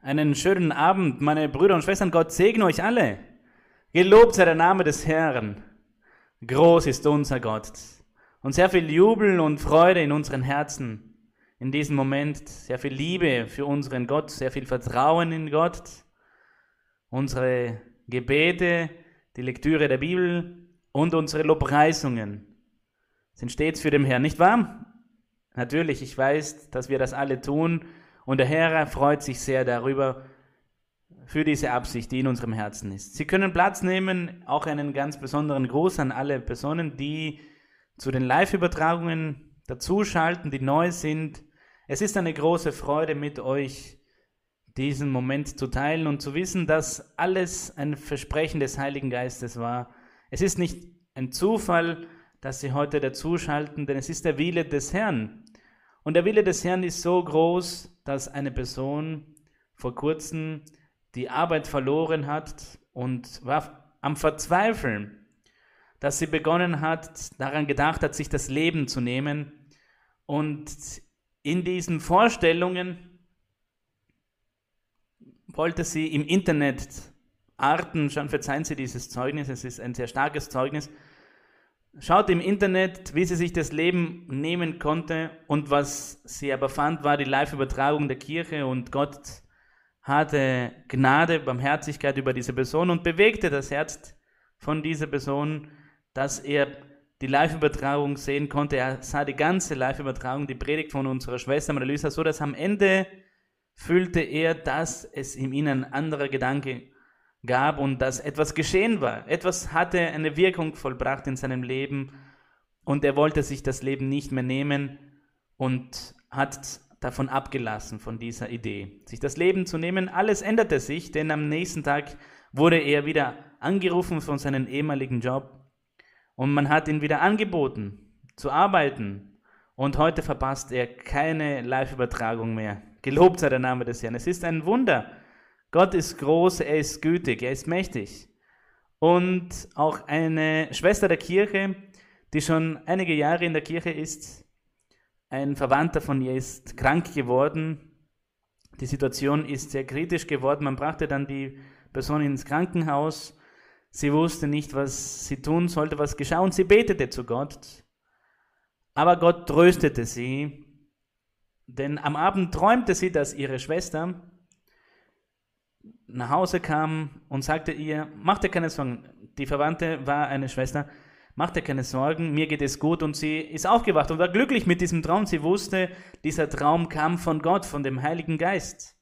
einen schönen Abend, meine Brüder und Schwestern. Gott segne euch alle. Gelobt sei der Name des Herrn. Groß ist unser Gott. Und sehr viel Jubel und Freude in unseren Herzen in diesem Moment. Sehr viel Liebe für unseren Gott, sehr viel Vertrauen in Gott. Unsere Gebete, die Lektüre der Bibel und unsere Lobpreisungen sind stets für den Herrn, nicht wahr? Natürlich, ich weiß, dass wir das alle tun und der Herr freut sich sehr darüber, für diese Absicht, die in unserem Herzen ist. Sie können Platz nehmen, auch einen ganz besonderen Gruß an alle Personen, die zu den Live-Übertragungen dazuschalten, die neu sind. Es ist eine große Freude mit euch, diesen Moment zu teilen und zu wissen, dass alles ein Versprechen des Heiligen Geistes war. Es ist nicht ein Zufall, dass Sie heute dazuschalten, denn es ist der Wille des Herrn. Und der Wille des Herrn ist so groß, dass eine Person vor kurzem die Arbeit verloren hat und war am Verzweifeln, dass sie begonnen hat, daran gedacht hat, sich das Leben zu nehmen. Und in diesen Vorstellungen wollte sie im Internet Arten, schon verzeihen Sie dieses Zeugnis, es ist ein sehr starkes Zeugnis, schaut im Internet, wie sie sich das Leben nehmen konnte und was sie aber fand, war die Live-Übertragung der Kirche und Gott hatte Gnade, Barmherzigkeit über diese Person und bewegte das Herz von dieser Person, dass er die Live-Übertragung sehen konnte. Er sah die ganze Live-Übertragung, die Predigt von unserer Schwester Marilisa, so dass am Ende fühlte er, dass es in ihm ein anderer Gedanke gab und dass etwas geschehen war. Etwas hatte eine Wirkung vollbracht in seinem Leben und er wollte sich das Leben nicht mehr nehmen und hat davon abgelassen, von dieser Idee. Sich das Leben zu nehmen, alles änderte sich, denn am nächsten Tag wurde er wieder angerufen von seinem ehemaligen Job und man hat ihn wieder angeboten zu arbeiten und heute verpasst er keine Live-Übertragung mehr. Gelobt sei der Name des Herrn. Es ist ein Wunder. Gott ist groß, er ist gütig, er ist mächtig. Und auch eine Schwester der Kirche, die schon einige Jahre in der Kirche ist, ein Verwandter von ihr ist krank geworden. Die Situation ist sehr kritisch geworden. Man brachte dann die Person ins Krankenhaus. Sie wusste nicht, was sie tun sollte, was geschah, und sie betete zu Gott. Aber Gott tröstete sie, denn am Abend träumte sie, dass ihre Schwester nach Hause kam und sagte ihr, mach dir keine Sorgen, die Verwandte war eine Schwester, mach dir keine Sorgen, mir geht es gut und sie ist aufgewacht und war glücklich mit diesem Traum. Sie wusste, dieser Traum kam von Gott, von dem Heiligen Geist.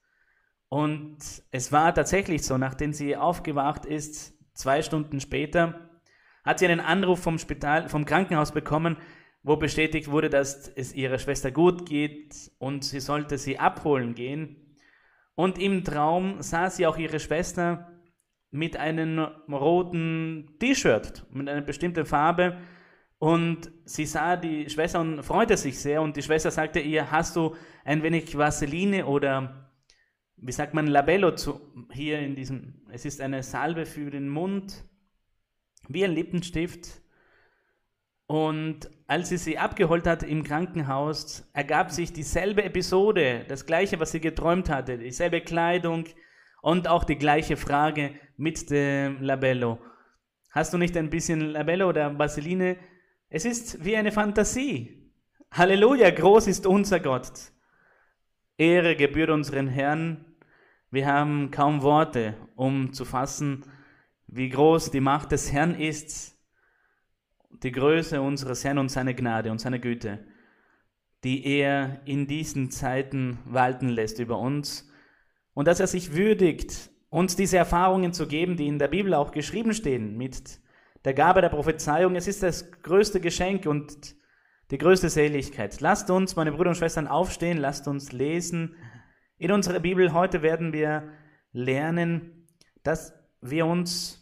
Und es war tatsächlich so, nachdem sie aufgewacht ist, zwei Stunden später, hat sie einen Anruf vom Spital, vom Krankenhaus bekommen, wo bestätigt wurde, dass es ihrer Schwester gut geht und sie sollte sie abholen gehen. Und im Traum sah sie auch ihre Schwester mit einem roten T-Shirt, mit einer bestimmten Farbe. Und sie sah die Schwester und freute sich sehr. Und die Schwester sagte ihr, hast du ein wenig Vaseline oder wie sagt man Labello zu, hier in diesem, es ist eine Salbe für den Mund, wie ein Lippenstift. Und als sie sie abgeholt hat im Krankenhaus, ergab sich dieselbe Episode, das gleiche, was sie geträumt hatte, dieselbe Kleidung, und auch die gleiche Frage mit dem Labello. Hast du nicht ein bisschen Labello oder Vaseline? Es ist wie eine Fantasie. Halleluja, groß ist unser Gott. Ehre gebührt unseren Herrn. Wir haben kaum Worte, um zu fassen, wie groß die Macht des Herrn ist, die Größe unseres Herrn und seine Gnade und seine Güte, die er in diesen Zeiten walten lässt über uns und dass er sich würdigt, uns diese Erfahrungen zu geben, die in der Bibel auch geschrieben stehen, mit der Gabe der Prophezeiung. Es ist das größte Geschenk und die größte Seligkeit. Lasst uns, meine Brüder und Schwestern, aufstehen, lasst uns lesen. In unserer Bibel heute werden wir lernen, dass wir uns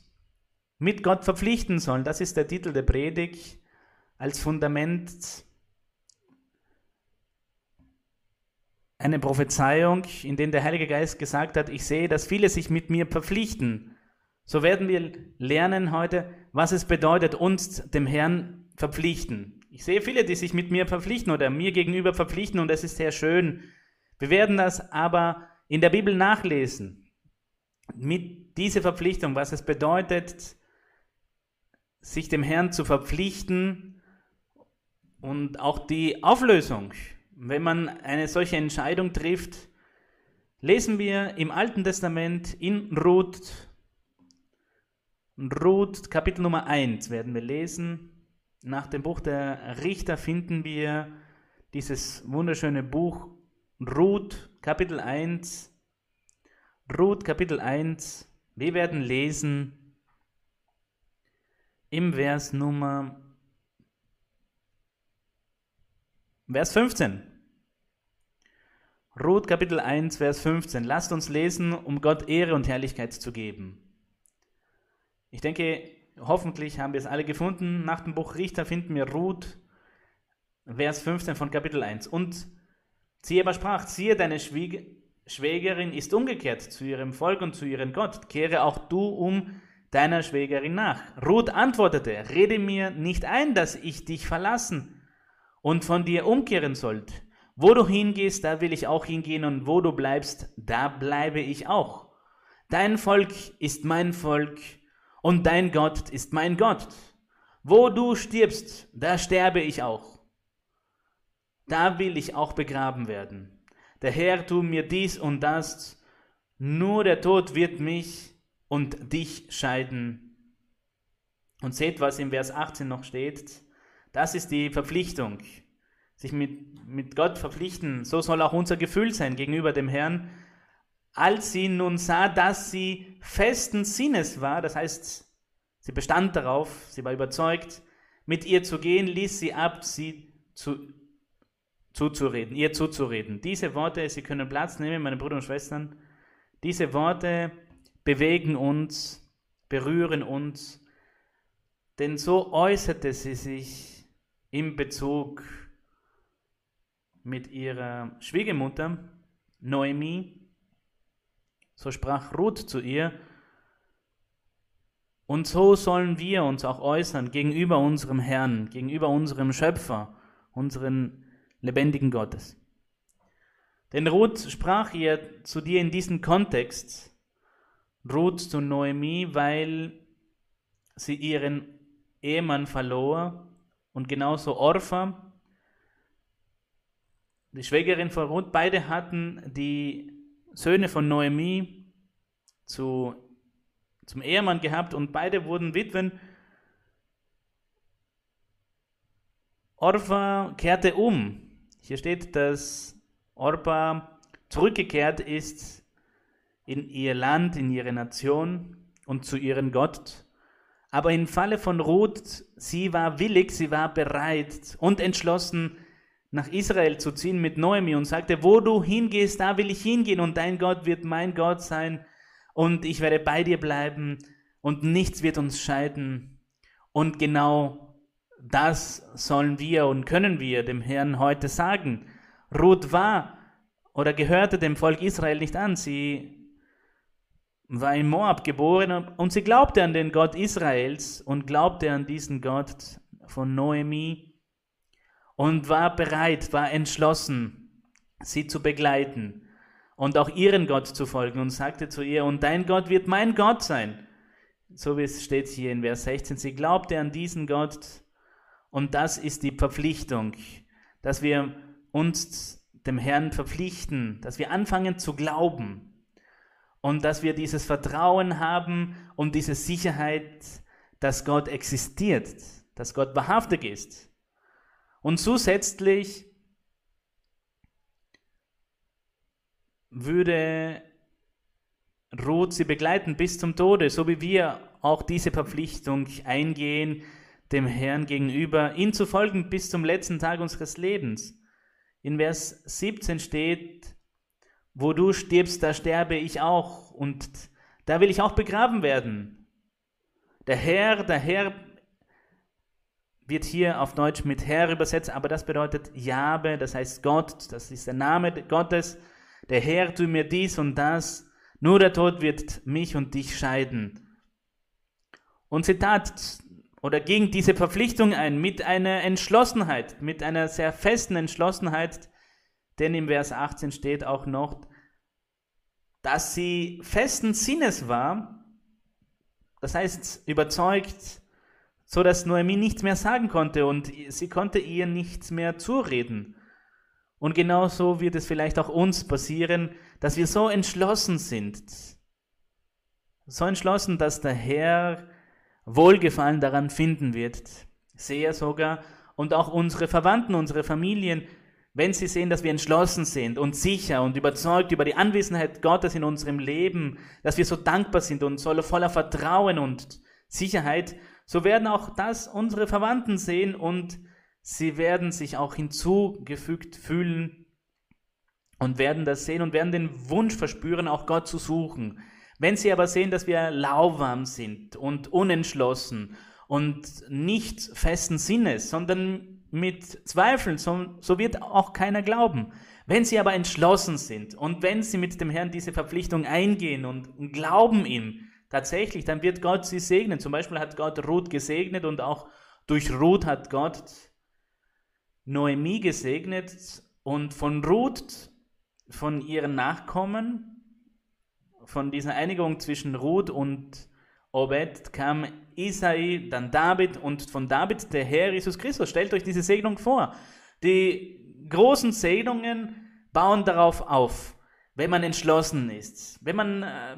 mit Gott verpflichten sollen. Das ist der Titel der Predigt als Fundament eine Prophezeiung, in der der Heilige Geist gesagt hat, ich sehe, dass viele sich mit mir verpflichten. So werden wir lernen heute, was es bedeutet, uns dem Herrn verpflichten. Ich sehe viele, die sich mit mir verpflichten oder mir gegenüber verpflichten und das ist sehr schön. Wir werden das aber in der Bibel nachlesen, mit dieser Verpflichtung, was es bedeutet, sich dem Herrn zu verpflichten und auch die Auflösung, wenn man eine solche Entscheidung trifft, lesen wir im Alten Testament in Ruth, Ruth Kapitel Nummer 1 werden wir lesen. Nach dem Buch der Richter finden wir dieses wunderschöne Buch Ruth Kapitel 1. Ruth Kapitel 1. Wir werden lesen im Vers Nummer Vers 15. Ruth Kapitel 1, Vers 15. Lasst uns lesen, um Gott Ehre und Herrlichkeit zu geben. Ich denke, hoffentlich haben wir es alle gefunden. Nach dem Buch Richter finden wir Ruth, Vers 15 von Kapitel 1. Und sie aber sprach, siehe, deine Schwieg Schwägerin ist umgekehrt zu ihrem Volk und zu ihrem Gott. Kehre auch du um deiner Schwägerin nach. Ruth antwortete, rede mir nicht ein, dass ich dich verlassen und von dir umkehren sollt. Wo du hingehst, da will ich auch hingehen, und wo du bleibst, da bleibe ich auch. Dein Volk ist mein Volk, und dein Gott ist mein Gott. Wo du stirbst, da sterbe ich auch. Da will ich auch begraben werden. Der Herr tu mir dies und das, nur der Tod wird mich und dich scheiden. Und seht, was im Vers 18 noch steht. Das ist die Verpflichtung. Sich mit, mit Gott verpflichten. So soll auch unser Gefühl sein gegenüber dem Herrn. Als sie nun sah, dass sie festen Sinnes war, das heißt, sie bestand darauf, sie war überzeugt, mit ihr zu gehen, ließ sie ab, sie zu, zuzureden, ihr zuzureden. Diese Worte, Sie können Platz nehmen, meine Brüder und Schwestern, diese Worte bewegen uns, berühren uns, denn so äußerte sie sich in Bezug mit ihrer Schwiegermutter Noemi. So sprach Ruth zu ihr, und so sollen wir uns auch äußern gegenüber unserem Herrn, gegenüber unserem Schöpfer, unseren lebendigen Gottes. Denn Ruth sprach ihr zu dir in diesem Kontext, Ruth zu Noemi, weil sie ihren Ehemann verlor und genauso Orpha, die Schwägerin von Ruth, beide hatten die Söhne von Noemi zu, zum Ehemann gehabt und beide wurden Witwen. Orpha kehrte um. Hier steht, dass Orpha zurückgekehrt ist in ihr Land, in ihre Nation und zu ihrem Gott. Aber im Falle von Ruth, sie war willig, sie war bereit und entschlossen, nach Israel zu ziehen mit Noemi und sagte, wo du hingehst, da will ich hingehen und dein Gott wird mein Gott sein und ich werde bei dir bleiben und nichts wird uns scheiden. Und genau das sollen wir und können wir dem Herrn heute sagen. Ruth war oder gehörte dem Volk Israel nicht an. Sie war in Moab geboren und sie glaubte an den Gott Israels und glaubte an diesen Gott von Noemi und war bereit, war entschlossen, sie zu begleiten und auch ihren Gott zu folgen und sagte zu ihr, und dein Gott wird mein Gott sein. So wie es steht hier in Vers 16. Sie glaubte an diesen Gott und das ist die Verpflichtung, dass wir uns dem Herrn verpflichten, dass wir anfangen zu glauben und dass wir dieses Vertrauen haben und diese Sicherheit, dass Gott existiert, dass Gott wahrhaftig ist. Und zusätzlich würde Ruth sie begleiten bis zum Tode, so wie wir auch diese Verpflichtung eingehen, dem Herrn gegenüber, ihn zu folgen bis zum letzten Tag unseres Lebens. In Vers 17 steht, wo du stirbst, da sterbe ich auch und da will ich auch begraben werden. Der Herr, der Herr wird hier auf Deutsch mit Herr übersetzt, aber das bedeutet Jabe, das heißt Gott, das ist der Name Gottes. Der Herr tu mir dies und das, nur der Tod wird mich und dich scheiden. Und sie tat oder ging diese Verpflichtung ein mit einer Entschlossenheit, mit einer sehr festen Entschlossenheit, denn im Vers 18 steht auch noch, dass sie festen Sinnes war, das heißt überzeugt, so dass Noemi nichts mehr sagen konnte und sie konnte ihr nichts mehr zureden. Und genauso wird es vielleicht auch uns passieren, dass wir so entschlossen sind, so entschlossen, dass der Herr Wohlgefallen daran finden wird, sehr sogar, und auch unsere Verwandten, unsere Familien, wenn sie sehen, dass wir entschlossen sind und sicher und überzeugt über die Anwesenheit Gottes in unserem Leben, dass wir so dankbar sind und voller Vertrauen und Sicherheit, so werden auch das unsere Verwandten sehen und sie werden sich auch hinzugefügt fühlen und werden das sehen und werden den Wunsch verspüren, auch Gott zu suchen. Wenn sie aber sehen, dass wir lauwarm sind und unentschlossen und nicht festen Sinnes, sondern mit Zweifeln, so, so wird auch keiner glauben. Wenn sie aber entschlossen sind und wenn sie mit dem Herrn diese Verpflichtung eingehen und, und glauben ihm tatsächlich, dann wird Gott sie segnen. Zum Beispiel hat Gott Ruth gesegnet und auch durch Ruth hat Gott Noemi gesegnet und von Ruth, von ihren Nachkommen, von dieser Einigung zwischen Ruth und Obed kam Isai, dann David und von David der Herr Jesus Christus. Stellt euch diese Segnung vor. Die großen Segnungen bauen darauf auf, wenn man entschlossen ist. Wenn man äh,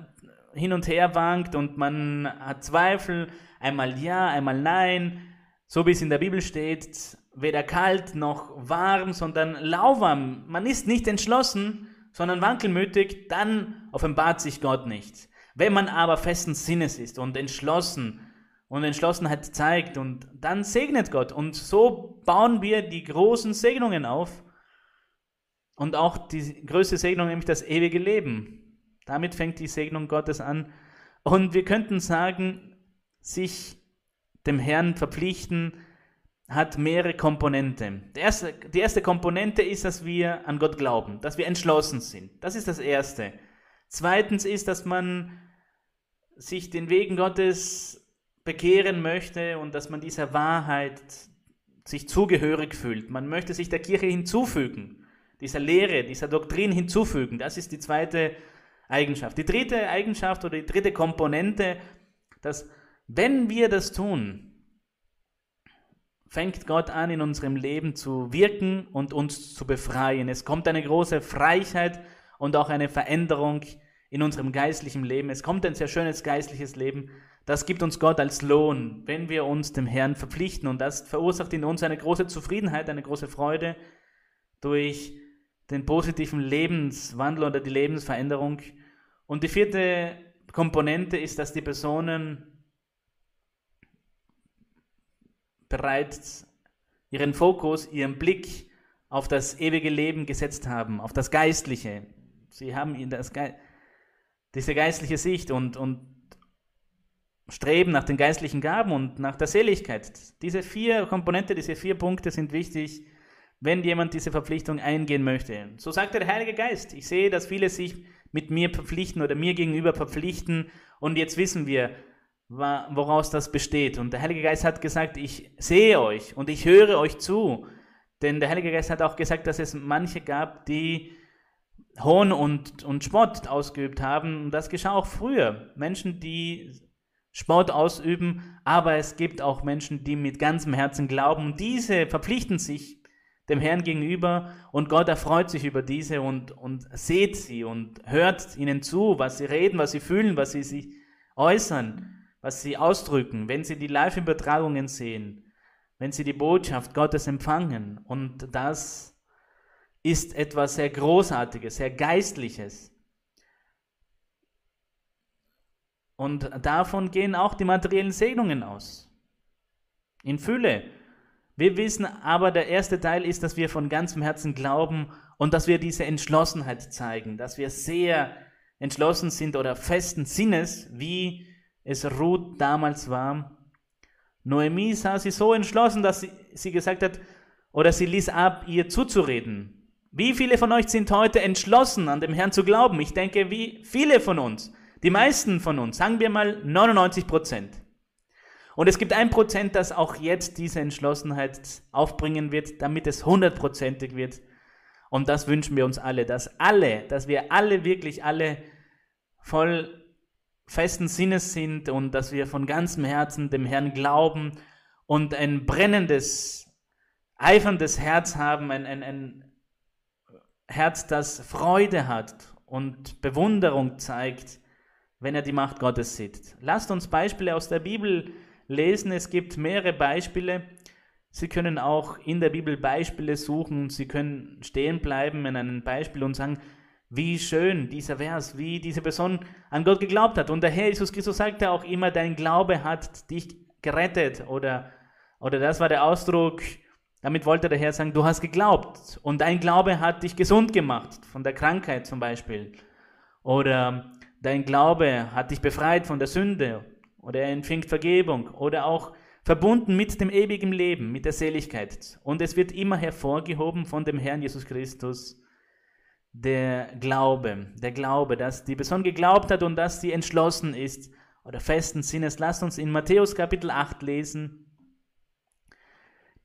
hin und her wankt und man hat Zweifel, einmal ja, einmal nein, so wie es in der Bibel steht, weder kalt noch warm, sondern lauwarm. Man ist nicht entschlossen, sondern wankelmütig, dann offenbart sich Gott nicht. Wenn man aber festen Sinnes ist und entschlossen und Entschlossenheit zeigt und dann segnet Gott. Und so bauen wir die großen Segnungen auf und auch die größte Segnung, nämlich das ewige Leben. Damit fängt die Segnung Gottes an. Und wir könnten sagen, sich dem Herrn verpflichten, hat mehrere Komponenten. Die erste, die erste Komponente ist, dass wir an Gott glauben, dass wir entschlossen sind. Das ist das Erste. Zweitens ist, dass man sich den Wegen Gottes bekehren möchte und dass man dieser Wahrheit sich zugehörig fühlt. Man möchte sich der Kirche hinzufügen, dieser Lehre, dieser Doktrin hinzufügen. Das ist die zweite Eigenschaft. Die dritte Eigenschaft oder die dritte Komponente, dass wenn wir das tun, fängt Gott an, in unserem Leben zu wirken und uns zu befreien. Es kommt eine große Freiheit und auch eine Veränderung in unserem geistlichen Leben. Es kommt ein sehr schönes geistliches Leben. Das gibt uns Gott als Lohn, wenn wir uns dem Herrn verpflichten. Und das verursacht in uns eine große Zufriedenheit, eine große Freude durch den positiven Lebenswandel oder die Lebensveränderung. Und die vierte Komponente ist, dass die Personen bereits ihren Fokus, ihren Blick auf das ewige Leben gesetzt haben, auf das Geistliche. Sie haben das Ge diese geistliche Sicht und, und streben nach den geistlichen Gaben und nach der Seligkeit. Diese vier Komponente, diese vier Punkte sind wichtig, wenn jemand diese Verpflichtung eingehen möchte. So sagt der Heilige Geist. Ich sehe, dass viele sich mit mir verpflichten oder mir gegenüber verpflichten und jetzt wissen wir, woraus das besteht. Und der Heilige Geist hat gesagt, ich sehe euch und ich höre euch zu. Denn der Heilige Geist hat auch gesagt, dass es manche gab, die Hohn und, und Spott ausgeübt haben. Und das geschah auch früher. Menschen, die Sport ausüben, aber es gibt auch Menschen, die mit ganzem Herzen glauben. Und diese verpflichten sich dem Herrn gegenüber und Gott erfreut sich über diese und, und seht sie und hört ihnen zu, was sie reden, was sie fühlen, was sie sich äußern, was sie ausdrücken, wenn sie die Live-Übertragungen sehen, wenn sie die Botschaft Gottes empfangen. Und das ist etwas sehr Großartiges, sehr Geistliches. Und davon gehen auch die materiellen Segnungen aus. In Fülle. Wir wissen aber, der erste Teil ist, dass wir von ganzem Herzen glauben und dass wir diese Entschlossenheit zeigen, dass wir sehr entschlossen sind oder festen Sinnes, wie es Ruth damals war. Noemi sah sie so entschlossen, dass sie, sie gesagt hat, oder sie ließ ab, ihr zuzureden. Wie viele von euch sind heute entschlossen, an dem Herrn zu glauben? Ich denke, wie viele von uns, die meisten von uns, sagen wir mal 99 Prozent. Und es gibt ein Prozent, das auch jetzt diese Entschlossenheit aufbringen wird, damit es hundertprozentig wird. Und das wünschen wir uns alle, dass alle, dass wir alle wirklich alle voll festen Sinnes sind und dass wir von ganzem Herzen dem Herrn glauben und ein brennendes, eiferndes Herz haben, ein, ein, ein Herz, das Freude hat und Bewunderung zeigt, wenn er die Macht Gottes sieht. Lasst uns Beispiele aus der Bibel lesen. Es gibt mehrere Beispiele. Sie können auch in der Bibel Beispiele suchen. Sie können stehen bleiben in einem Beispiel und sagen, wie schön dieser Vers, wie diese Person an Gott geglaubt hat. Und der Herr Jesus Christus sagte auch immer, dein Glaube hat dich gerettet. Oder, oder das war der Ausdruck, damit wollte der Herr sagen, du hast geglaubt und dein Glaube hat dich gesund gemacht, von der Krankheit zum Beispiel. Oder dein Glaube hat dich befreit von der Sünde. Oder er empfängt Vergebung. Oder auch verbunden mit dem ewigen Leben, mit der Seligkeit. Und es wird immer hervorgehoben von dem Herrn Jesus Christus, der Glaube, der Glaube, dass die Person geglaubt hat und dass sie entschlossen ist oder festen Sinnes. Lasst uns in Matthäus Kapitel 8 lesen.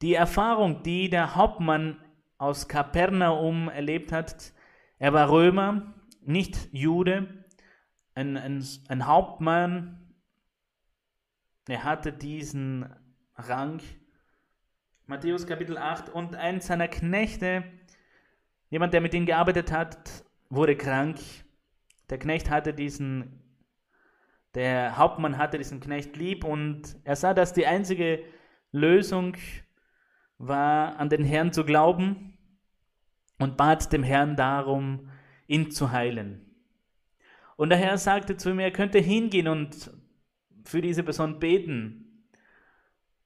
Die Erfahrung, die der Hauptmann aus Kapernaum erlebt hat, er war Römer, nicht Jude, ein, ein, ein Hauptmann, er hatte diesen Rang. Matthäus Kapitel 8 und ein seiner Knechte, Jemand, der mit ihm gearbeitet hat, wurde krank. Der Knecht hatte diesen, der Hauptmann hatte diesen Knecht lieb und er sah, dass die einzige Lösung war, an den Herrn zu glauben und bat dem Herrn darum, ihn zu heilen. Und der Herr sagte zu ihm, er könnte hingehen und für diese Person beten.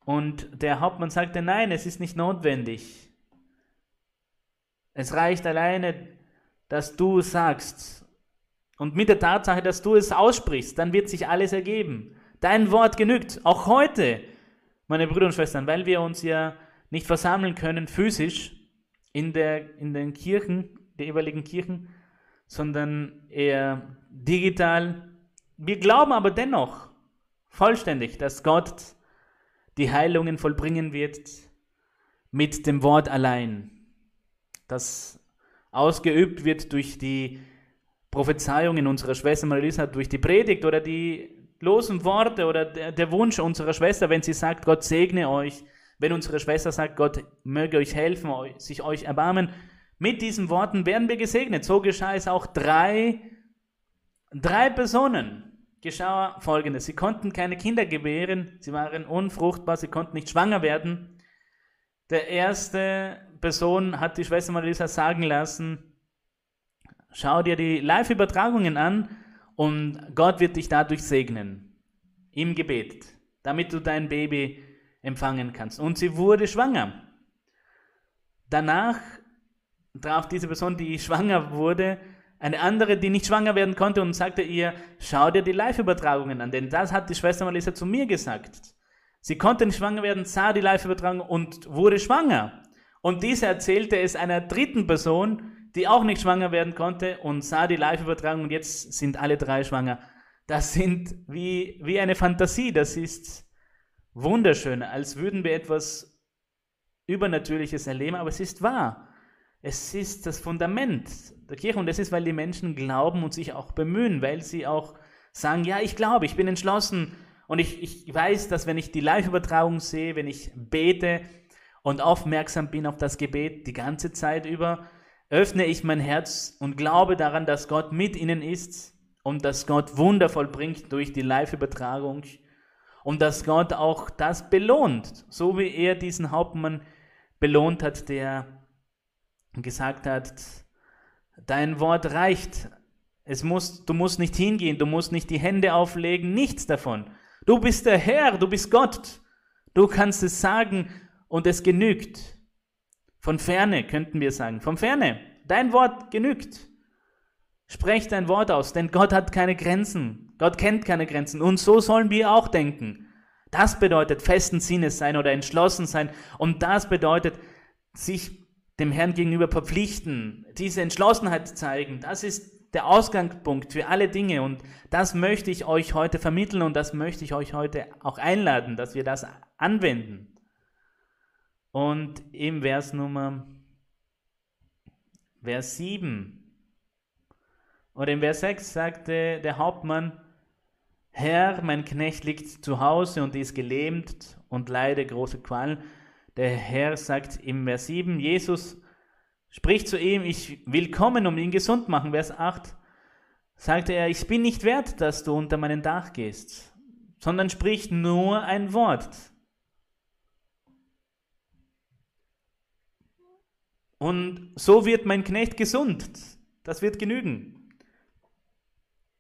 Und der Hauptmann sagte, nein, es ist nicht notwendig. Es reicht alleine, dass du sagst. Und mit der Tatsache, dass du es aussprichst, dann wird sich alles ergeben. Dein Wort genügt. Auch heute, meine Brüder und Schwestern, weil wir uns ja nicht versammeln können physisch in, der, in den Kirchen, der jeweiligen Kirchen, sondern eher digital. Wir glauben aber dennoch vollständig, dass Gott die Heilungen vollbringen wird mit dem Wort allein das ausgeübt wird durch die Prophezeiungen unserer Schwester Marisa, durch die Predigt oder die losen Worte oder der, der Wunsch unserer Schwester, wenn sie sagt, Gott segne euch, wenn unsere Schwester sagt, Gott möge euch helfen, sich euch erbarmen, mit diesen Worten werden wir gesegnet. So geschah es auch drei, drei Personen. Geschah folgendes. Sie konnten keine Kinder gebären, sie waren unfruchtbar, sie konnten nicht schwanger werden. Der erste Person hat die Schwester Marisa sagen lassen, schau dir die Live-Übertragungen an und Gott wird dich dadurch segnen. Im Gebet, damit du dein Baby empfangen kannst. Und sie wurde schwanger. Danach traf diese Person, die schwanger wurde, eine andere, die nicht schwanger werden konnte und sagte ihr, schau dir die Live-Übertragungen an, denn das hat die Schwester Marisa zu mir gesagt. Sie konnte nicht schwanger werden, sah die Live-Übertragung und wurde schwanger. Und diese erzählte es einer dritten Person, die auch nicht schwanger werden konnte und sah die Live-Übertragung und jetzt sind alle drei schwanger. Das sind wie, wie eine Fantasie, das ist wunderschön, als würden wir etwas Übernatürliches erleben, aber es ist wahr. Es ist das Fundament der Kirche und es ist, weil die Menschen glauben und sich auch bemühen, weil sie auch sagen, ja, ich glaube, ich bin entschlossen und ich, ich weiß, dass wenn ich die Live-Übertragung sehe, wenn ich bete, und aufmerksam bin auf das Gebet die ganze Zeit über, öffne ich mein Herz und glaube daran, dass Gott mit ihnen ist und dass Gott Wunder vollbringt durch die Live-Übertragung und dass Gott auch das belohnt, so wie er diesen Hauptmann belohnt hat, der gesagt hat, dein Wort reicht. Es muss, du musst nicht hingehen, du musst nicht die Hände auflegen, nichts davon. Du bist der Herr, du bist Gott. Du kannst es sagen und es genügt. Von ferne könnten wir sagen, von ferne. Dein Wort genügt. Sprech dein Wort aus, denn Gott hat keine Grenzen. Gott kennt keine Grenzen. Und so sollen wir auch denken. Das bedeutet festen Sinnes sein oder entschlossen sein. Und das bedeutet sich dem Herrn gegenüber verpflichten, diese Entschlossenheit zeigen. Das ist der Ausgangspunkt für alle Dinge. Und das möchte ich euch heute vermitteln und das möchte ich euch heute auch einladen, dass wir das anwenden. Und im Vers Nummer, Vers 7, Oder in Vers 6 sagte der Hauptmann, Herr, mein Knecht liegt zu Hause und ist gelähmt und leide große Qualen. Der Herr sagt im Vers 7, Jesus spricht zu ihm, ich will kommen, um ihn gesund machen. Vers 8 sagte er, ich bin nicht wert, dass du unter meinen Dach gehst, sondern sprich nur ein Wort. Und so wird mein Knecht gesund. Das wird genügen.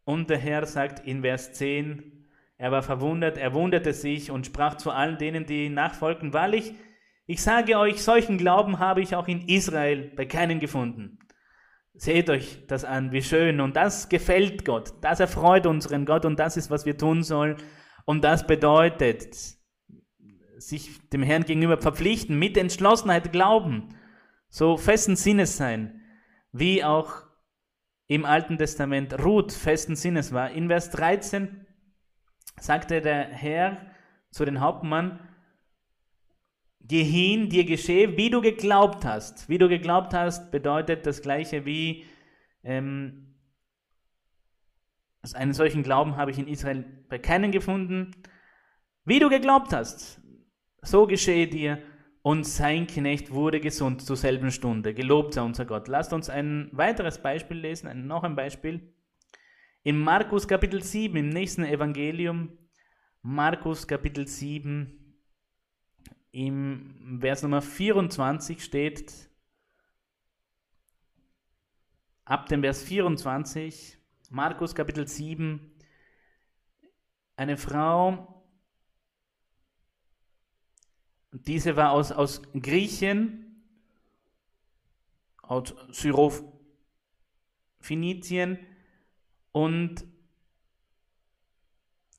Und der Herr sagt in Vers 10, er war verwundert, er wunderte sich und sprach zu allen denen, die nachfolgten, wahrlich, ich sage euch, solchen Glauben habe ich auch in Israel bei keinen gefunden. Seht euch das an, wie schön. Und das gefällt Gott. Das erfreut unseren Gott und das ist, was wir tun sollen. Und das bedeutet, sich dem Herrn gegenüber verpflichten, mit Entschlossenheit glauben, so festen Sinnes sein, wie auch im Alten Testament Ruth festen Sinnes war. In Vers 13 sagte der Herr zu den Hauptmann, Geh hin, dir geschehe, wie du geglaubt hast. Wie du geglaubt hast, bedeutet das gleiche wie ähm, einen solchen Glauben habe ich in Israel bei keinen gefunden. Wie du geglaubt hast, so geschehe dir. Und sein Knecht wurde gesund zur selben Stunde. Gelobt sei unser Gott. Lasst uns ein weiteres Beispiel lesen, noch ein Beispiel. In Markus Kapitel 7, im nächsten Evangelium, Markus Kapitel 7, im Vers Nummer 24 steht, ab dem Vers 24, Markus Kapitel 7, eine Frau, diese war aus, aus Griechen, aus Syrophenizien und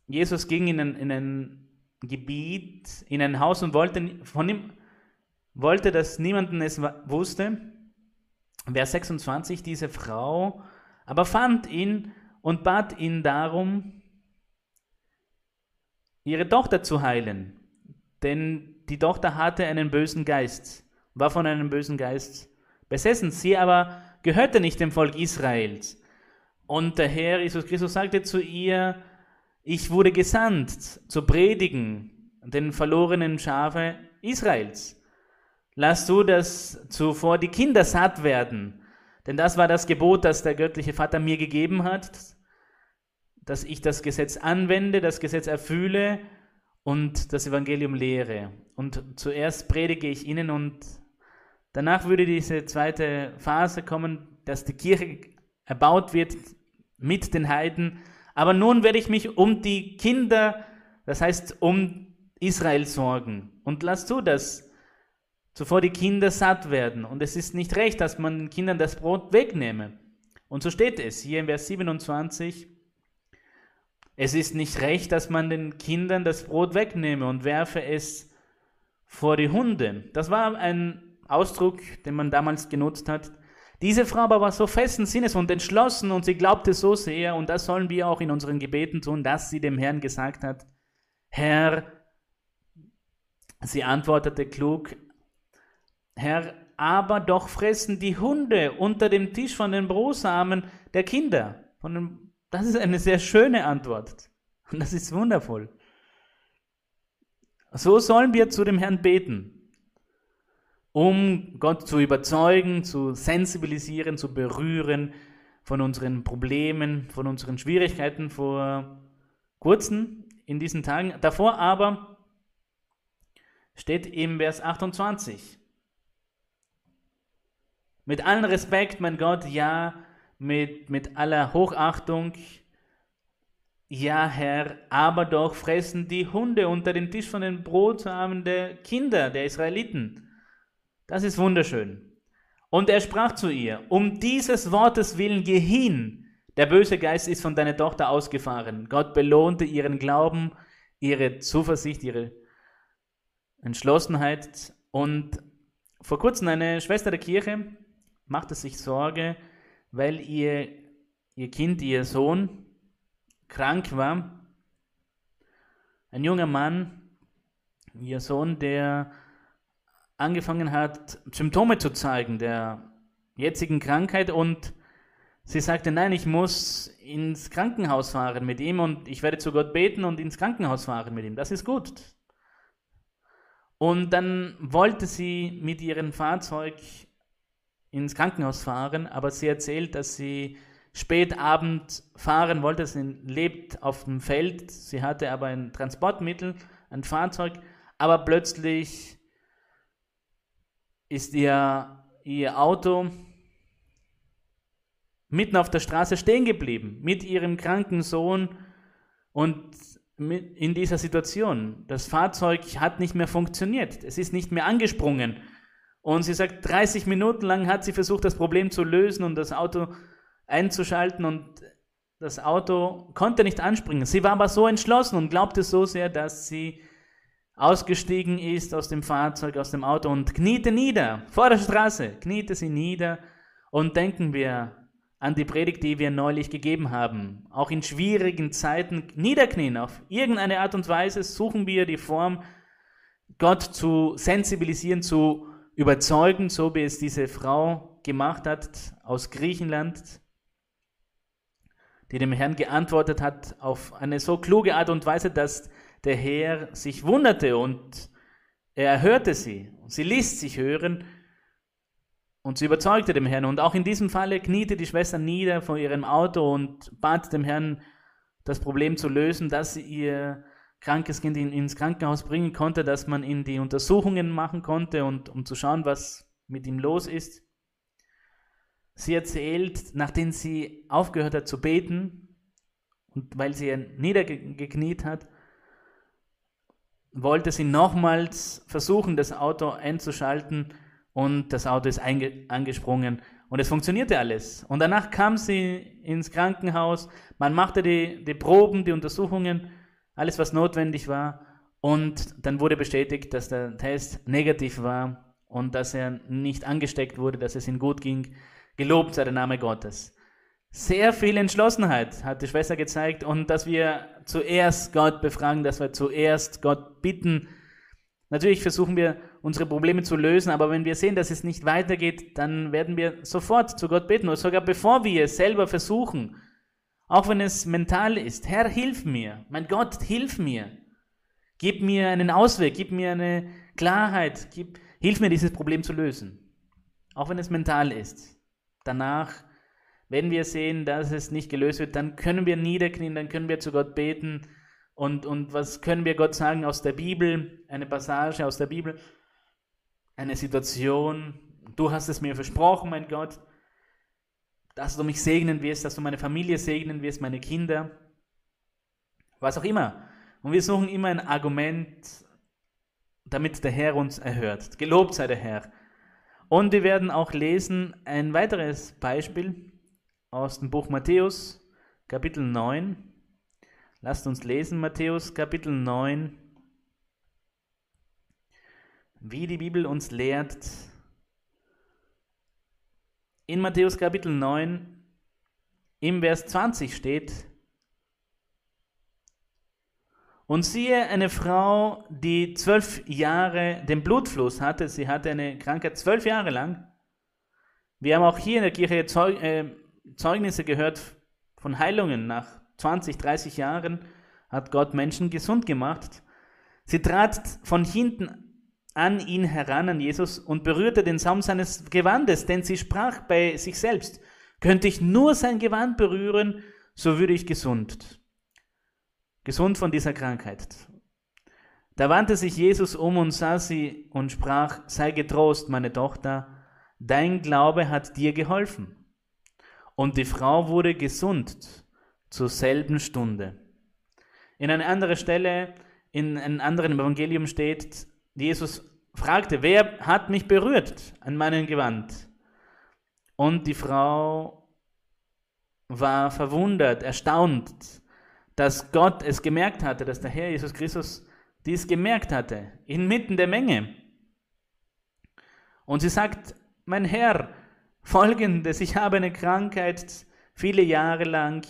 Jesus ging in ein, in ein Gebiet in ein Haus und wollte von ihm wollte, dass niemanden es wusste. Vers 26, diese Frau aber fand ihn und bat ihn darum, ihre Tochter zu heilen. Denn die Tochter hatte einen bösen Geist, war von einem bösen Geist besessen. Sie aber gehörte nicht dem Volk Israels. Und der Herr Jesus Christus sagte zu ihr, ich wurde gesandt zu predigen den verlorenen Schafe Israels. Lass du, dass zuvor die Kinder satt werden. Denn das war das Gebot, das der göttliche Vater mir gegeben hat, dass ich das Gesetz anwende, das Gesetz erfülle und das Evangelium lehre. Und zuerst predige ich ihnen und danach würde diese zweite Phase kommen, dass die Kirche erbaut wird mit den Heiden aber nun werde ich mich um die Kinder, das heißt um Israel sorgen. Und lass du das, zuvor die Kinder satt werden. Und es ist nicht recht, dass man den Kindern das Brot wegnehme. Und so steht es hier in Vers 27. Es ist nicht recht, dass man den Kindern das Brot wegnehme und werfe es vor die Hunde. Das war ein Ausdruck, den man damals genutzt hat. Diese Frau aber war so festen Sinnes und entschlossen und sie glaubte so sehr, und das sollen wir auch in unseren Gebeten tun, dass sie dem Herrn gesagt hat, Herr, sie antwortete klug, Herr, aber doch fressen die Hunde unter dem Tisch von den Brosamen der Kinder. Dem, das ist eine sehr schöne Antwort. Und das ist wundervoll. So sollen wir zu dem Herrn beten um Gott zu überzeugen, zu sensibilisieren, zu berühren von unseren Problemen, von unseren Schwierigkeiten vor kurzem in diesen Tagen. Davor aber steht im Vers 28. Mit allem Respekt, mein Gott, ja, mit, mit aller Hochachtung, ja, Herr, aber doch fressen die Hunde unter den Tisch von den Brotsamen der Kinder, der Israeliten. Das ist wunderschön. Und er sprach zu ihr, um dieses Wortes willen geh hin. Der böse Geist ist von deiner Tochter ausgefahren. Gott belohnte ihren Glauben, ihre Zuversicht, ihre Entschlossenheit. Und vor kurzem eine Schwester der Kirche machte sich Sorge, weil ihr, ihr Kind, ihr Sohn krank war. Ein junger Mann, ihr Sohn, der angefangen hat, Symptome zu zeigen der jetzigen Krankheit und Sie sagte, nein, ich muss ins Krankenhaus fahren mit ihm und ich werde zu Gott beten und ins Krankenhaus fahren mit ihm. Das ist gut. Und dann wollte sie mit ihrem Fahrzeug ins Krankenhaus fahren, aber sie erzählt, dass sie spät Abend fahren wollte. Sie lebt auf dem Feld, sie hatte aber ein Transportmittel, ein Fahrzeug, aber plötzlich ist ihr, ihr Auto mitten auf der Straße stehen geblieben mit ihrem kranken Sohn und in dieser Situation. Das Fahrzeug hat nicht mehr funktioniert. Es ist nicht mehr angesprungen. Und sie sagt, 30 Minuten lang hat sie versucht, das Problem zu lösen und das Auto einzuschalten und das Auto konnte nicht anspringen. Sie war aber so entschlossen und glaubte so sehr, dass sie ausgestiegen ist aus dem Fahrzeug, aus dem Auto und kniete nieder, vor der Straße, kniete sie nieder und denken wir an die Predigt, die wir neulich gegeben haben. Auch in schwierigen Zeiten niederknien. Auf irgendeine Art und Weise suchen wir die Form, Gott zu sensibilisieren, zu überzeugen, so wie es diese Frau gemacht hat aus Griechenland, die dem Herrn geantwortet hat auf eine so kluge Art und Weise, dass der Herr sich wunderte und er hörte sie. Sie ließ sich hören und sie überzeugte dem Herrn. Und auch in diesem Falle kniete die Schwester nieder vor ihrem Auto und bat dem Herrn, das Problem zu lösen, sie ihr krankes Kind in, ins Krankenhaus bringen konnte, dass man ihm die Untersuchungen machen konnte und um zu schauen, was mit ihm los ist. Sie erzählt, nachdem sie aufgehört hat zu beten und weil sie niedergekniet hat, wollte sie nochmals versuchen, das Auto einzuschalten und das Auto ist angesprungen und es funktionierte alles. Und danach kam sie ins Krankenhaus, man machte die, die Proben, die Untersuchungen, alles was notwendig war und dann wurde bestätigt, dass der Test negativ war und dass er nicht angesteckt wurde, dass es ihm gut ging. Gelobt sei der Name Gottes. Sehr viel Entschlossenheit hat die Schwester gezeigt und dass wir zuerst Gott befragen, dass wir zuerst Gott bitten. Natürlich versuchen wir unsere Probleme zu lösen, aber wenn wir sehen, dass es nicht weitergeht, dann werden wir sofort zu Gott beten oder sogar bevor wir es selber versuchen, auch wenn es mental ist. Herr, hilf mir. Mein Gott, hilf mir. Gib mir einen Ausweg, gib mir eine Klarheit, gib, hilf mir, dieses Problem zu lösen. Auch wenn es mental ist. Danach, wenn wir sehen, dass es nicht gelöst wird, dann können wir niederknien, dann können wir zu Gott beten. Und, und was können wir Gott sagen aus der Bibel? Eine Passage aus der Bibel eine Situation, du hast es mir versprochen, mein Gott, dass du mich segnen wirst, dass du meine Familie segnen wirst, meine Kinder, was auch immer. Und wir suchen immer ein Argument, damit der Herr uns erhört. Gelobt sei der Herr. Und wir werden auch lesen ein weiteres Beispiel aus dem Buch Matthäus, Kapitel 9. Lasst uns lesen, Matthäus, Kapitel 9, wie die Bibel uns lehrt. In Matthäus Kapitel 9, im Vers 20 steht, und siehe, eine Frau, die zwölf Jahre den Blutfluss hatte, sie hatte eine Krankheit zwölf Jahre lang. Wir haben auch hier in der Kirche Zeug, äh, Zeugnisse gehört von Heilungen. Nach 20, 30 Jahren hat Gott Menschen gesund gemacht. Sie trat von hinten an ihn heran, an Jesus, und berührte den Saum seines Gewandes, denn sie sprach bei sich selbst, könnte ich nur sein Gewand berühren, so würde ich gesund. Gesund von dieser Krankheit. Da wandte sich Jesus um und sah sie und sprach, sei getrost, meine Tochter, dein Glaube hat dir geholfen. Und die Frau wurde gesund zur selben Stunde. In einer anderen Stelle, in einem anderen Evangelium steht, Jesus fragte, wer hat mich berührt an meinem Gewand? Und die Frau war verwundert, erstaunt, dass Gott es gemerkt hatte, dass der Herr Jesus Christus dies gemerkt hatte, inmitten der Menge. Und sie sagt, mein Herr, folgendes, ich habe eine Krankheit viele Jahre lang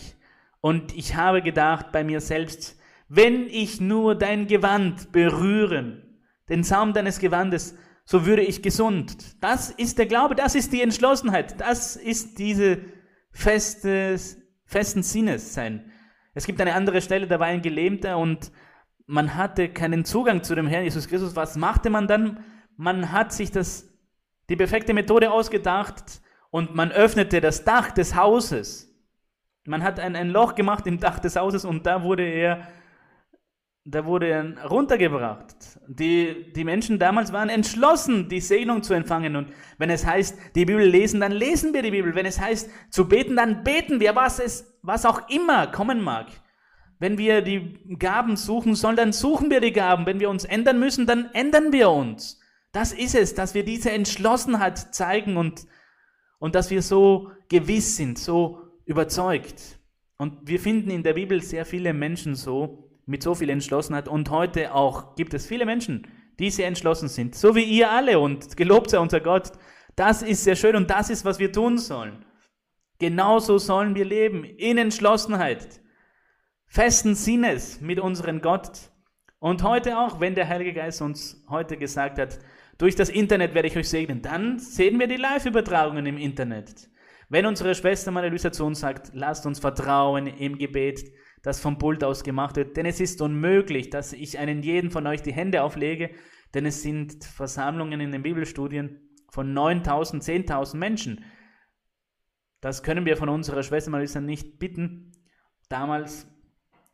und ich habe gedacht bei mir selbst, wenn ich nur dein Gewand berühren den Saum deines Gewandes, so würde ich gesund. Das ist der Glaube, das ist die Entschlossenheit, das ist diese festes, festen Sinnes sein. Es gibt eine andere Stelle, da war ein Gelähmter und man hatte keinen Zugang zu dem Herrn Jesus Christus. Was machte man dann? Man hat sich das, die perfekte Methode ausgedacht und man öffnete das Dach des Hauses. Man hat ein, ein Loch gemacht im Dach des Hauses und da wurde er da wurde er runtergebracht. Die, die Menschen damals waren entschlossen, die Segnung zu empfangen. Und wenn es heißt, die Bibel lesen, dann lesen wir die Bibel. Wenn es heißt, zu beten, dann beten wir, was, es, was auch immer kommen mag. Wenn wir die Gaben suchen sollen, dann suchen wir die Gaben. Wenn wir uns ändern müssen, dann ändern wir uns. Das ist es, dass wir diese Entschlossenheit zeigen und, und dass wir so gewiss sind, so überzeugt. Und wir finden in der Bibel sehr viele Menschen so, mit so viel Entschlossenheit. Und heute auch gibt es viele Menschen, die sehr entschlossen sind, so wie ihr alle. Und gelobt sei unser Gott. Das ist sehr schön und das ist, was wir tun sollen. Genauso sollen wir leben, in Entschlossenheit, festen Sinnes mit unserem Gott. Und heute auch, wenn der Heilige Geist uns heute gesagt hat, durch das Internet werde ich euch segnen, dann sehen wir die Live-Übertragungen im Internet. Wenn unsere Schwester Maria zu uns sagt, lasst uns vertrauen im Gebet, das vom Pult aus gemacht wird. Denn es ist unmöglich, dass ich einen jeden von euch die Hände auflege, denn es sind Versammlungen in den Bibelstudien von 9000, 10.000 Menschen. Das können wir von unserer Schwester Marisa nicht bitten. Damals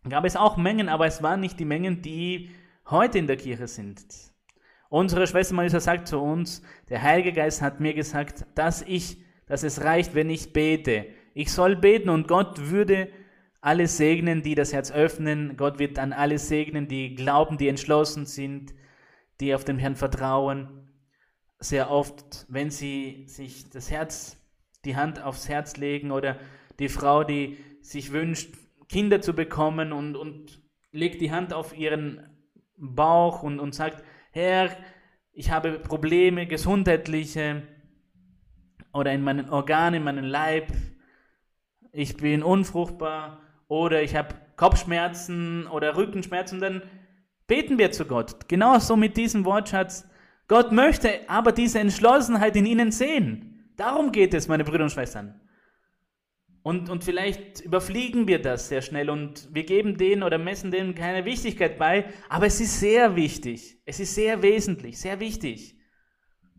gab es auch Mengen, aber es waren nicht die Mengen, die heute in der Kirche sind. Unsere Schwester Marisa sagt zu uns, der Heilige Geist hat mir gesagt, dass ich, dass es reicht, wenn ich bete. Ich soll beten und Gott würde alle segnen, die das Herz öffnen. Gott wird dann alle segnen, die glauben, die entschlossen sind, die auf den Herrn vertrauen. Sehr oft, wenn sie sich das Herz, die Hand aufs Herz legen oder die Frau, die sich wünscht, Kinder zu bekommen und, und legt die Hand auf ihren Bauch und, und sagt, Herr, ich habe Probleme, gesundheitliche oder in meinen Organen, in meinem Leib, ich bin unfruchtbar oder ich habe Kopfschmerzen oder Rückenschmerzen, dann beten wir zu Gott. Genauso mit diesem Wortschatz. Gott möchte aber diese Entschlossenheit in ihnen sehen. Darum geht es, meine Brüder und Schwestern. Und, und vielleicht überfliegen wir das sehr schnell und wir geben denen oder messen denen keine Wichtigkeit bei, aber es ist sehr wichtig. Es ist sehr wesentlich, sehr wichtig.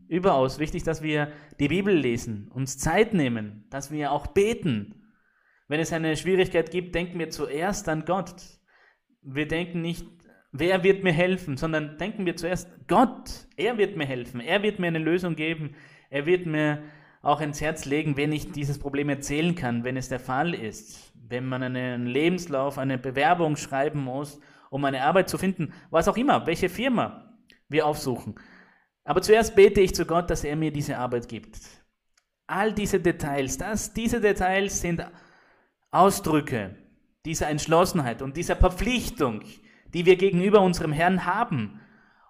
Überaus wichtig, dass wir die Bibel lesen, uns Zeit nehmen, dass wir auch beten, wenn es eine Schwierigkeit gibt, denken wir zuerst an Gott. Wir denken nicht, wer wird mir helfen, sondern denken wir zuerst, Gott, er wird mir helfen, er wird mir eine Lösung geben, er wird mir auch ins Herz legen, wenn ich dieses Problem erzählen kann, wenn es der Fall ist, wenn man einen Lebenslauf, eine Bewerbung schreiben muss, um eine Arbeit zu finden, was auch immer, welche Firma wir aufsuchen. Aber zuerst bete ich zu Gott, dass er mir diese Arbeit gibt. All diese Details, das, diese Details sind Ausdrücke dieser Entschlossenheit und dieser Verpflichtung, die wir gegenüber unserem Herrn haben.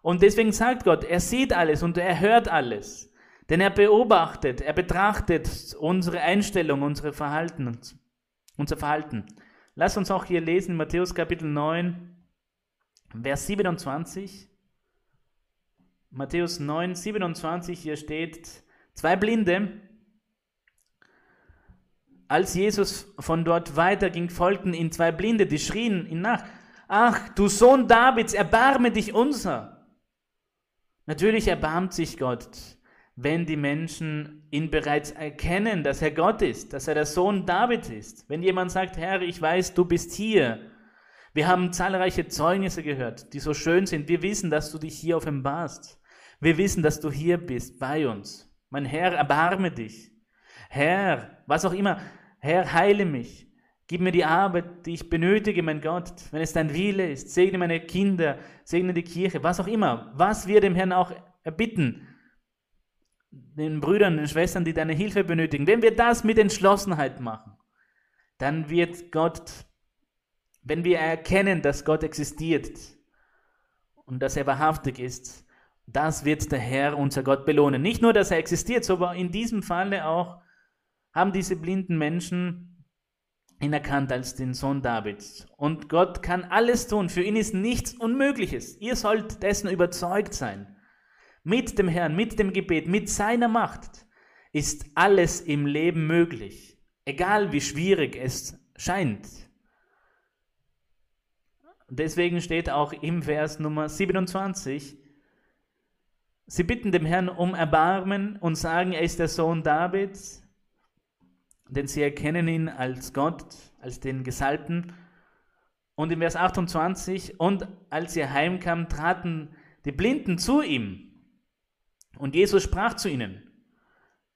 Und deswegen sagt Gott, er sieht alles und er hört alles. Denn er beobachtet, er betrachtet unsere Einstellung, unsere Verhalten, unser Verhalten. Lass uns auch hier lesen in Matthäus Kapitel 9, Vers 27. Matthäus 9, 27, hier steht, zwei Blinde als Jesus von dort weiterging, folgten ihm zwei Blinde, die schrien ihn nach. Ach, du Sohn Davids, erbarme dich unser. Natürlich erbarmt sich Gott, wenn die Menschen ihn bereits erkennen, dass er Gott ist, dass er der Sohn Davids ist. Wenn jemand sagt, Herr, ich weiß, du bist hier. Wir haben zahlreiche Zeugnisse gehört, die so schön sind. Wir wissen, dass du dich hier offenbarst. Wir wissen, dass du hier bist bei uns. Mein Herr, erbarme dich. Herr, was auch immer, Herr, heile mich. Gib mir die Arbeit, die ich benötige, mein Gott. Wenn es dein Wille ist, segne meine Kinder, segne die Kirche, was auch immer. Was wir dem Herrn auch erbitten, den Brüdern, den Schwestern, die deine Hilfe benötigen. Wenn wir das mit Entschlossenheit machen, dann wird Gott, wenn wir erkennen, dass Gott existiert und dass er wahrhaftig ist, das wird der Herr, unser Gott, belohnen. Nicht nur, dass er existiert, sondern in diesem Falle auch, haben diese blinden Menschen ihn erkannt als den Sohn Davids. Und Gott kann alles tun. Für ihn ist nichts Unmögliches. Ihr sollt dessen überzeugt sein. Mit dem Herrn, mit dem Gebet, mit seiner Macht ist alles im Leben möglich. egal wie schwierig es scheint. Deswegen steht auch im Vers Nummer 27, sie bitten dem Herrn um Erbarmen und sagen, er ist der Sohn Davids, denn sie erkennen ihn als Gott, als den Gesalbten. Und im Vers 28, und als sie heimkamen, traten die Blinden zu ihm. Und Jesus sprach zu ihnen,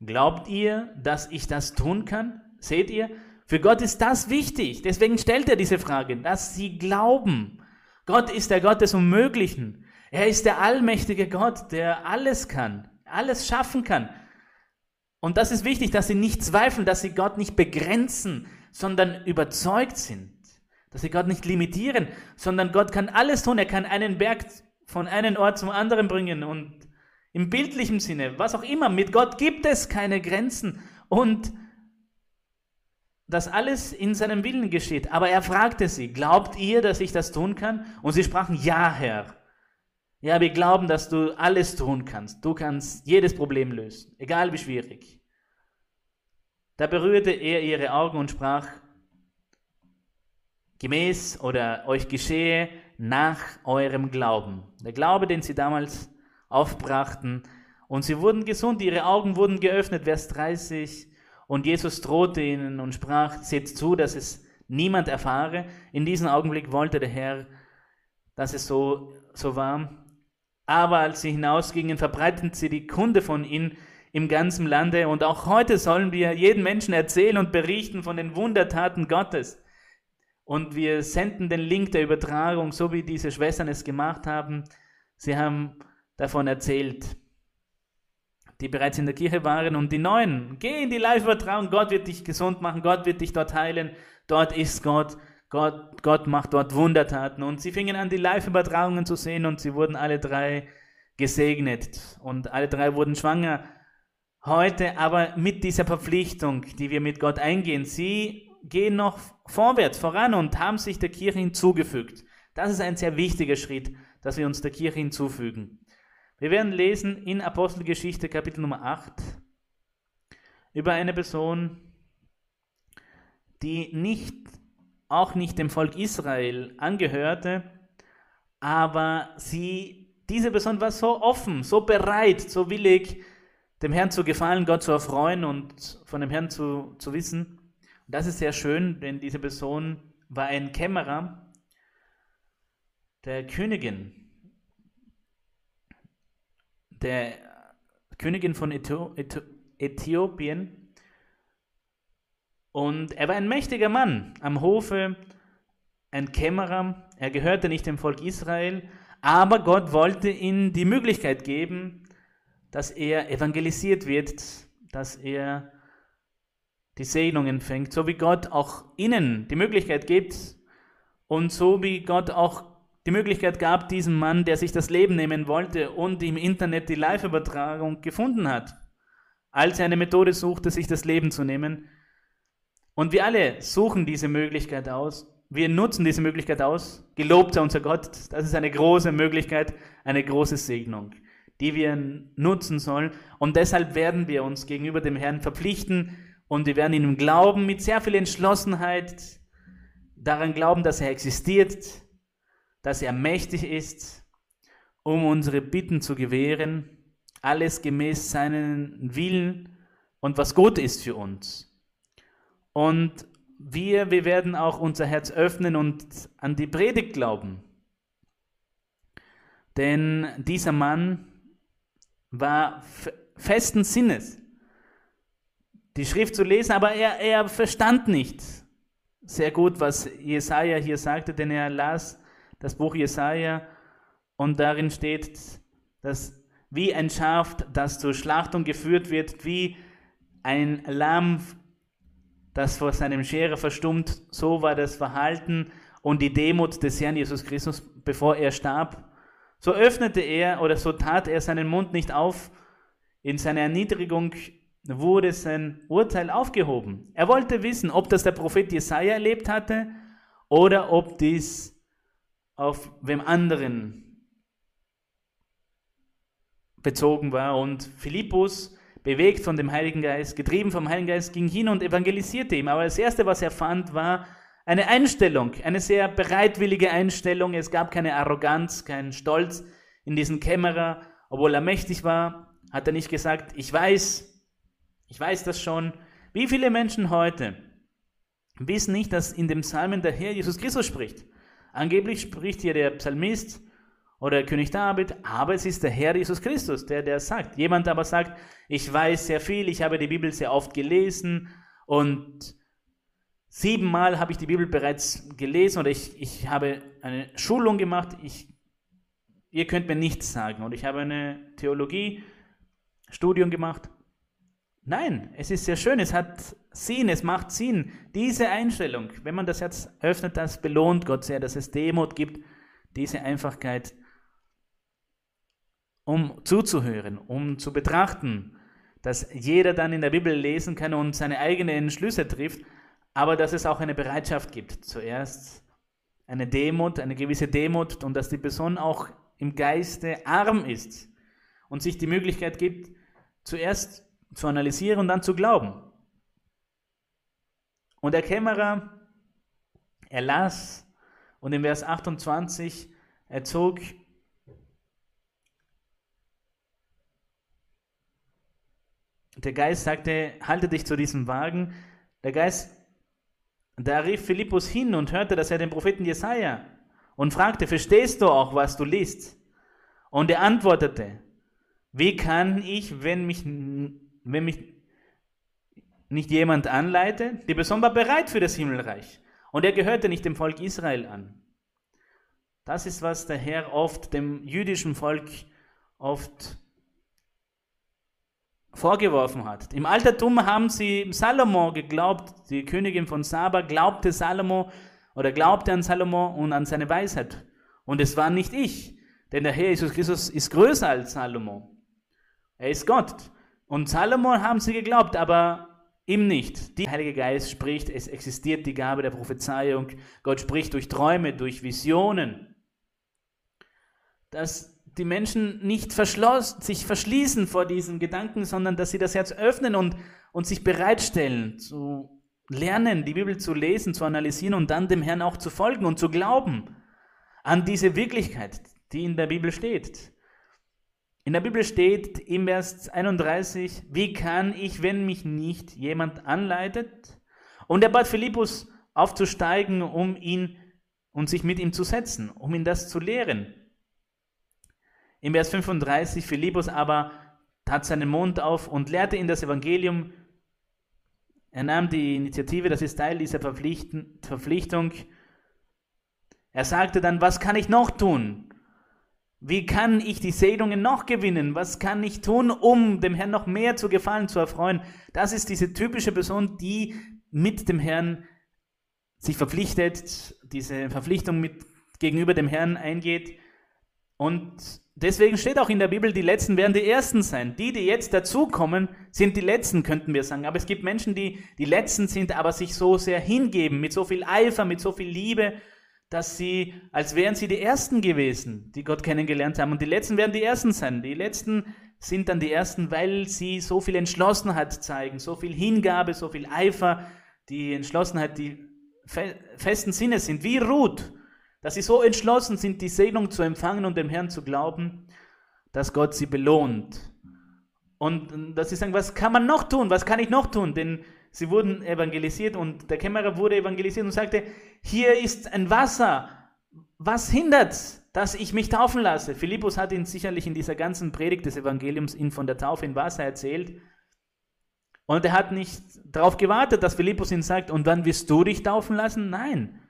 glaubt ihr, dass ich das tun kann? Seht ihr? Für Gott ist das wichtig. Deswegen stellt er diese Frage, dass sie glauben. Gott ist der Gott des Unmöglichen. Er ist der allmächtige Gott, der alles kann, alles schaffen kann. Und das ist wichtig, dass sie nicht zweifeln, dass sie Gott nicht begrenzen, sondern überzeugt sind. Dass sie Gott nicht limitieren, sondern Gott kann alles tun. Er kann einen Berg von einem Ort zum anderen bringen und im bildlichen Sinne, was auch immer, mit Gott gibt es keine Grenzen und das alles in seinem Willen geschieht. Aber er fragte sie, glaubt ihr, dass ich das tun kann? Und sie sprachen, ja, Herr. Ja, wir glauben, dass du alles tun kannst. Du kannst jedes Problem lösen, egal wie schwierig. Da berührte er ihre Augen und sprach, gemäß oder euch geschehe nach eurem Glauben. Der Glaube, den sie damals aufbrachten. Und sie wurden gesund, ihre Augen wurden geöffnet, Vers 30. Und Jesus drohte ihnen und sprach, seht zu, dass es niemand erfahre. In diesem Augenblick wollte der Herr, dass es so, so war. Aber als sie hinausgingen, verbreiteten sie die Kunde von ihnen im ganzen Lande. Und auch heute sollen wir jeden Menschen erzählen und berichten von den Wundertaten Gottes. Und wir senden den Link der Übertragung, so wie diese Schwestern es gemacht haben. Sie haben davon erzählt, die bereits in der Kirche waren. Und die Neuen, geh in die Live-Übertragung, Gott wird dich gesund machen, Gott wird dich dort heilen, dort ist Gott, Gott, Gott macht dort Wundertaten. Und sie fingen an, die Live-Übertragungen zu sehen und sie wurden alle drei gesegnet und alle drei wurden schwanger. Heute aber mit dieser Verpflichtung, die wir mit Gott eingehen, sie gehen noch vorwärts, voran und haben sich der Kirche hinzugefügt. Das ist ein sehr wichtiger Schritt, dass wir uns der Kirche hinzufügen. Wir werden lesen in Apostelgeschichte Kapitel Nummer 8 über eine Person, die nicht, auch nicht dem Volk Israel angehörte, aber sie, diese Person war so offen, so bereit, so willig, dem Herrn zu gefallen, Gott zu erfreuen und von dem Herrn zu, zu wissen. Und das ist sehr schön, denn diese Person war ein Kämmerer der Königin der Königin von Äthiopien. Und er war ein mächtiger Mann am Hofe, ein Kämmerer. Er gehörte nicht dem Volk Israel, aber Gott wollte ihm die Möglichkeit geben, dass er evangelisiert wird, dass er die Segnung empfängt, so wie Gott auch ihnen die Möglichkeit gibt und so wie Gott auch die Möglichkeit gab, diesem Mann, der sich das Leben nehmen wollte und im Internet die Live-Übertragung gefunden hat, als er eine Methode suchte, sich das Leben zu nehmen. Und wir alle suchen diese Möglichkeit aus. Wir nutzen diese Möglichkeit aus. Gelobt sei unser Gott. Das ist eine große Möglichkeit, eine große Segnung, die wir nutzen sollen. Und deshalb werden wir uns gegenüber dem Herrn verpflichten und wir werden ihm glauben mit sehr viel Entschlossenheit, daran glauben, dass er existiert, dass er mächtig ist, um unsere Bitten zu gewähren, alles gemäß seinen Willen und was gut ist für uns. Und wir, wir werden auch unser Herz öffnen und an die Predigt glauben. Denn dieser Mann war festen Sinnes, die Schrift zu lesen, aber er, er verstand nicht sehr gut, was Jesaja hier sagte, denn er las das Buch Jesaja, und darin steht, dass wie ein Schaf, das zur Schlachtung geführt wird, wie ein Lamm, das vor seinem Scherer verstummt, so war das Verhalten und die Demut des Herrn Jesus Christus, bevor er starb. So öffnete er oder so tat er seinen Mund nicht auf. In seiner Erniedrigung wurde sein Urteil aufgehoben. Er wollte wissen, ob das der Prophet Jesaja erlebt hatte oder ob dies auf wem anderen bezogen war. Und Philippus bewegt von dem Heiligen Geist, getrieben vom Heiligen Geist, ging hin und evangelisierte ihm. Aber das Erste, was er fand, war eine Einstellung, eine sehr bereitwillige Einstellung. Es gab keine Arroganz, keinen Stolz in diesen Kämmerer. Obwohl er mächtig war, hat er nicht gesagt, ich weiß, ich weiß das schon. Wie viele Menschen heute wissen nicht, dass in dem Psalmen der Herr Jesus Christus spricht? Angeblich spricht hier der Psalmist oder König David, aber es ist der Herr Jesus Christus, der der sagt. Jemand aber sagt, ich weiß sehr viel, ich habe die Bibel sehr oft gelesen und siebenmal habe ich die Bibel bereits gelesen oder ich, ich habe eine Schulung gemacht, ich, ihr könnt mir nichts sagen und ich habe eine Theologie-Studium gemacht. Nein, es ist sehr schön, es hat Sinn, es macht Sinn. Diese Einstellung, wenn man das Herz öffnet, das belohnt Gott sehr, dass es Demut gibt, diese Einfachkeit um zuzuhören, um zu betrachten, dass jeder dann in der Bibel lesen kann und seine eigenen Entschlüsse trifft, aber dass es auch eine Bereitschaft gibt. Zuerst eine Demut, eine gewisse Demut und dass die Person auch im Geiste arm ist und sich die Möglichkeit gibt, zuerst zu analysieren und dann zu glauben. Und der Kämmerer, er las und in Vers 28, er zog Der Geist sagte, halte dich zu diesem Wagen. Der Geist, da rief Philippus hin und hörte, dass er den Propheten Jesaja und fragte, verstehst du auch, was du liest? Und er antwortete, wie kann ich, wenn mich, wenn mich nicht jemand anleitet? Die Person war bereit für das Himmelreich. Und er gehörte nicht dem Volk Israel an. Das ist, was der Herr oft dem jüdischen Volk oft vorgeworfen hat. Im Altertum haben sie Salomo geglaubt, die Königin von Saba glaubte Salomo oder glaubte an Salomo und an seine Weisheit. Und es war nicht ich, denn der Herr Jesus Christus ist größer als Salomo. Er ist Gott. Und Salomo haben sie geglaubt, aber ihm nicht. Der Heilige Geist spricht, es existiert die Gabe der Prophezeiung. Gott spricht durch Träume, durch Visionen. Das die Menschen nicht sich verschließen vor diesen Gedanken, sondern dass sie das Herz öffnen und, und sich bereitstellen zu lernen, die Bibel zu lesen, zu analysieren und dann dem Herrn auch zu folgen und zu glauben an diese Wirklichkeit, die in der Bibel steht. In der Bibel steht im Vers 31, wie kann ich, wenn mich nicht jemand anleitet? Und er bat Philippus aufzusteigen, um ihn und sich mit ihm zu setzen, um ihn das zu lehren. Im Vers 35, Philippus aber tat seinen Mund auf und lehrte ihn das Evangelium. Er nahm die Initiative, das ist Teil dieser Verpflichtung. Er sagte dann, was kann ich noch tun? Wie kann ich die Segnungen noch gewinnen? Was kann ich tun, um dem Herrn noch mehr zu gefallen, zu erfreuen? Das ist diese typische Person, die mit dem Herrn sich verpflichtet, diese Verpflichtung mit gegenüber dem Herrn eingeht und Deswegen steht auch in der Bibel, die Letzten werden die Ersten sein. Die, die jetzt dazukommen, sind die Letzten, könnten wir sagen. Aber es gibt Menschen, die die Letzten sind, aber sich so sehr hingeben, mit so viel Eifer, mit so viel Liebe, dass sie, als wären sie die Ersten gewesen, die Gott kennengelernt haben. Und die Letzten werden die Ersten sein. Die Letzten sind dann die Ersten, weil sie so viel Entschlossenheit zeigen, so viel Hingabe, so viel Eifer, die Entschlossenheit, die festen Sinne sind, wie Ruth dass sie so entschlossen sind, die Segnung zu empfangen und dem Herrn zu glauben, dass Gott sie belohnt. Und dass sie sagen, was kann man noch tun? Was kann ich noch tun? Denn sie wurden evangelisiert und der Kämmerer wurde evangelisiert und sagte, hier ist ein Wasser. Was hindert, dass ich mich taufen lasse? Philippus hat ihn sicherlich in dieser ganzen Predigt des Evangeliums ihn von der Taufe in Wasser erzählt. Und er hat nicht darauf gewartet, dass Philippus ihn sagt, und wann wirst du dich taufen lassen? Nein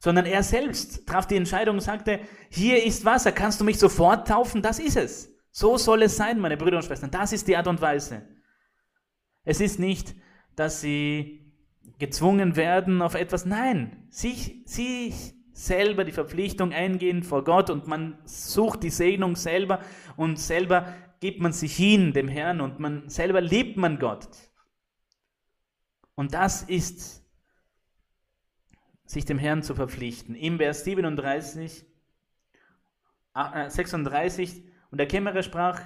sondern er selbst traf die Entscheidung und sagte, hier ist Wasser, kannst du mich sofort taufen? Das ist es. So soll es sein, meine Brüder und Schwestern. Das ist die Art und Weise. Es ist nicht, dass sie gezwungen werden auf etwas. Nein, sich, sie selber die Verpflichtung eingehen vor Gott und man sucht die Segnung selber und selber gibt man sich hin dem Herrn und man selber liebt man Gott. Und das ist sich dem Herrn zu verpflichten. Im Vers 37, 36, äh, und der Kämmerer sprach,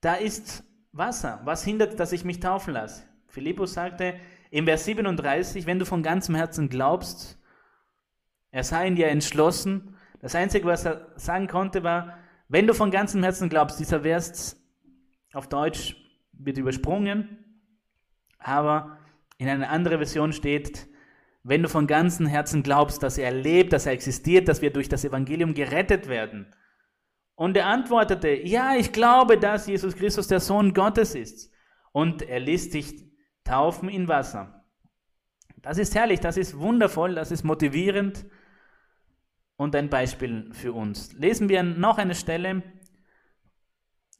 da ist Wasser. Was hindert, dass ich mich taufen lasse? Philippus sagte im Vers 37, wenn du von ganzem Herzen glaubst, er sei in dir entschlossen. Das Einzige, was er sagen konnte, war, wenn du von ganzem Herzen glaubst, dieser Vers auf Deutsch wird übersprungen, aber in einer anderen Version steht, wenn du von ganzem Herzen glaubst, dass er lebt, dass er existiert, dass wir durch das Evangelium gerettet werden. Und er antwortete, ja, ich glaube, dass Jesus Christus der Sohn Gottes ist. Und er ließ sich taufen in Wasser. Das ist herrlich, das ist wundervoll, das ist motivierend und ein Beispiel für uns. Lesen wir noch eine Stelle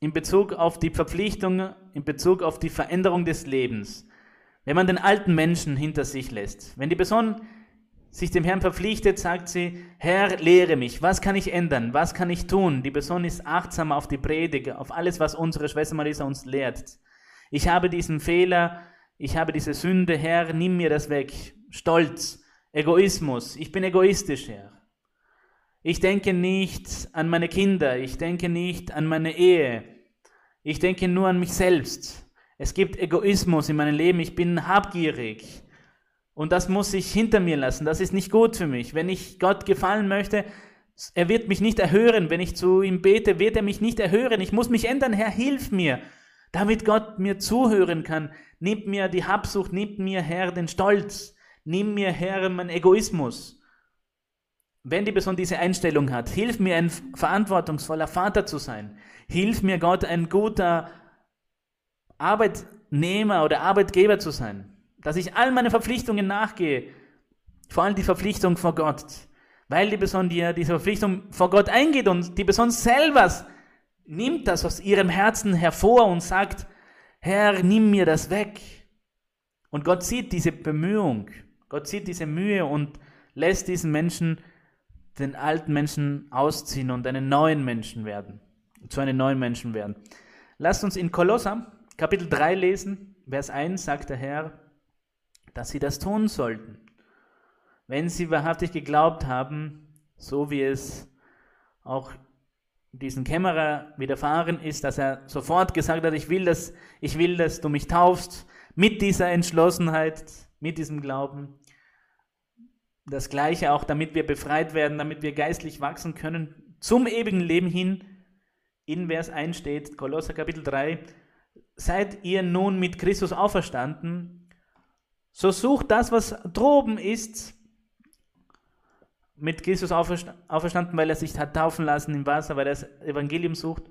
in Bezug auf die Verpflichtung, in Bezug auf die Veränderung des Lebens. Wenn man den alten Menschen hinter sich lässt, wenn die Person sich dem Herrn verpflichtet, sagt sie, Herr, lehre mich, was kann ich ändern, was kann ich tun? Die Person ist achtsam auf die Predigt, auf alles, was unsere Schwester Marisa uns lehrt. Ich habe diesen Fehler, ich habe diese Sünde, Herr, nimm mir das weg. Stolz, Egoismus, ich bin egoistisch, Herr. Ich denke nicht an meine Kinder, ich denke nicht an meine Ehe, ich denke nur an mich selbst. Es gibt Egoismus in meinem Leben, ich bin habgierig. Und das muss ich hinter mir lassen, das ist nicht gut für mich. Wenn ich Gott gefallen möchte, er wird mich nicht erhören. Wenn ich zu ihm bete, wird er mich nicht erhören. Ich muss mich ändern, Herr, hilf mir, damit Gott mir zuhören kann. Nimm mir die Habsucht, nimm mir, Herr, den Stolz, nimm mir, Herr, mein Egoismus. Wenn die Person diese Einstellung hat, hilf mir ein verantwortungsvoller Vater zu sein. Hilf mir Gott ein guter Arbeitnehmer oder Arbeitgeber zu sein. Dass ich all meine Verpflichtungen nachgehe. Vor allem die Verpflichtung vor Gott. Weil die Person, die diese Verpflichtung vor Gott eingeht und die Person selber nimmt das aus ihrem Herzen hervor und sagt, Herr, nimm mir das weg. Und Gott sieht diese Bemühung, Gott sieht diese Mühe und lässt diesen Menschen den alten Menschen ausziehen und einen neuen Menschen werden, zu einem neuen Menschen werden. Lasst uns in Kolosser Kapitel 3 lesen, Vers 1 sagt der Herr, dass sie das tun sollten. Wenn sie wahrhaftig geglaubt haben, so wie es auch diesen Kämmerer widerfahren ist, dass er sofort gesagt hat, ich will, dass, ich will, dass du mich taufst, mit dieser Entschlossenheit, mit diesem Glauben. Das Gleiche auch, damit wir befreit werden, damit wir geistlich wachsen können, zum ewigen Leben hin. In Vers 1 steht, Kolosser Kapitel 3, seid ihr nun mit Christus auferstanden, so sucht das, was droben ist, mit Christus auferstanden, weil er sich hat taufen lassen im Wasser, weil er das Evangelium sucht,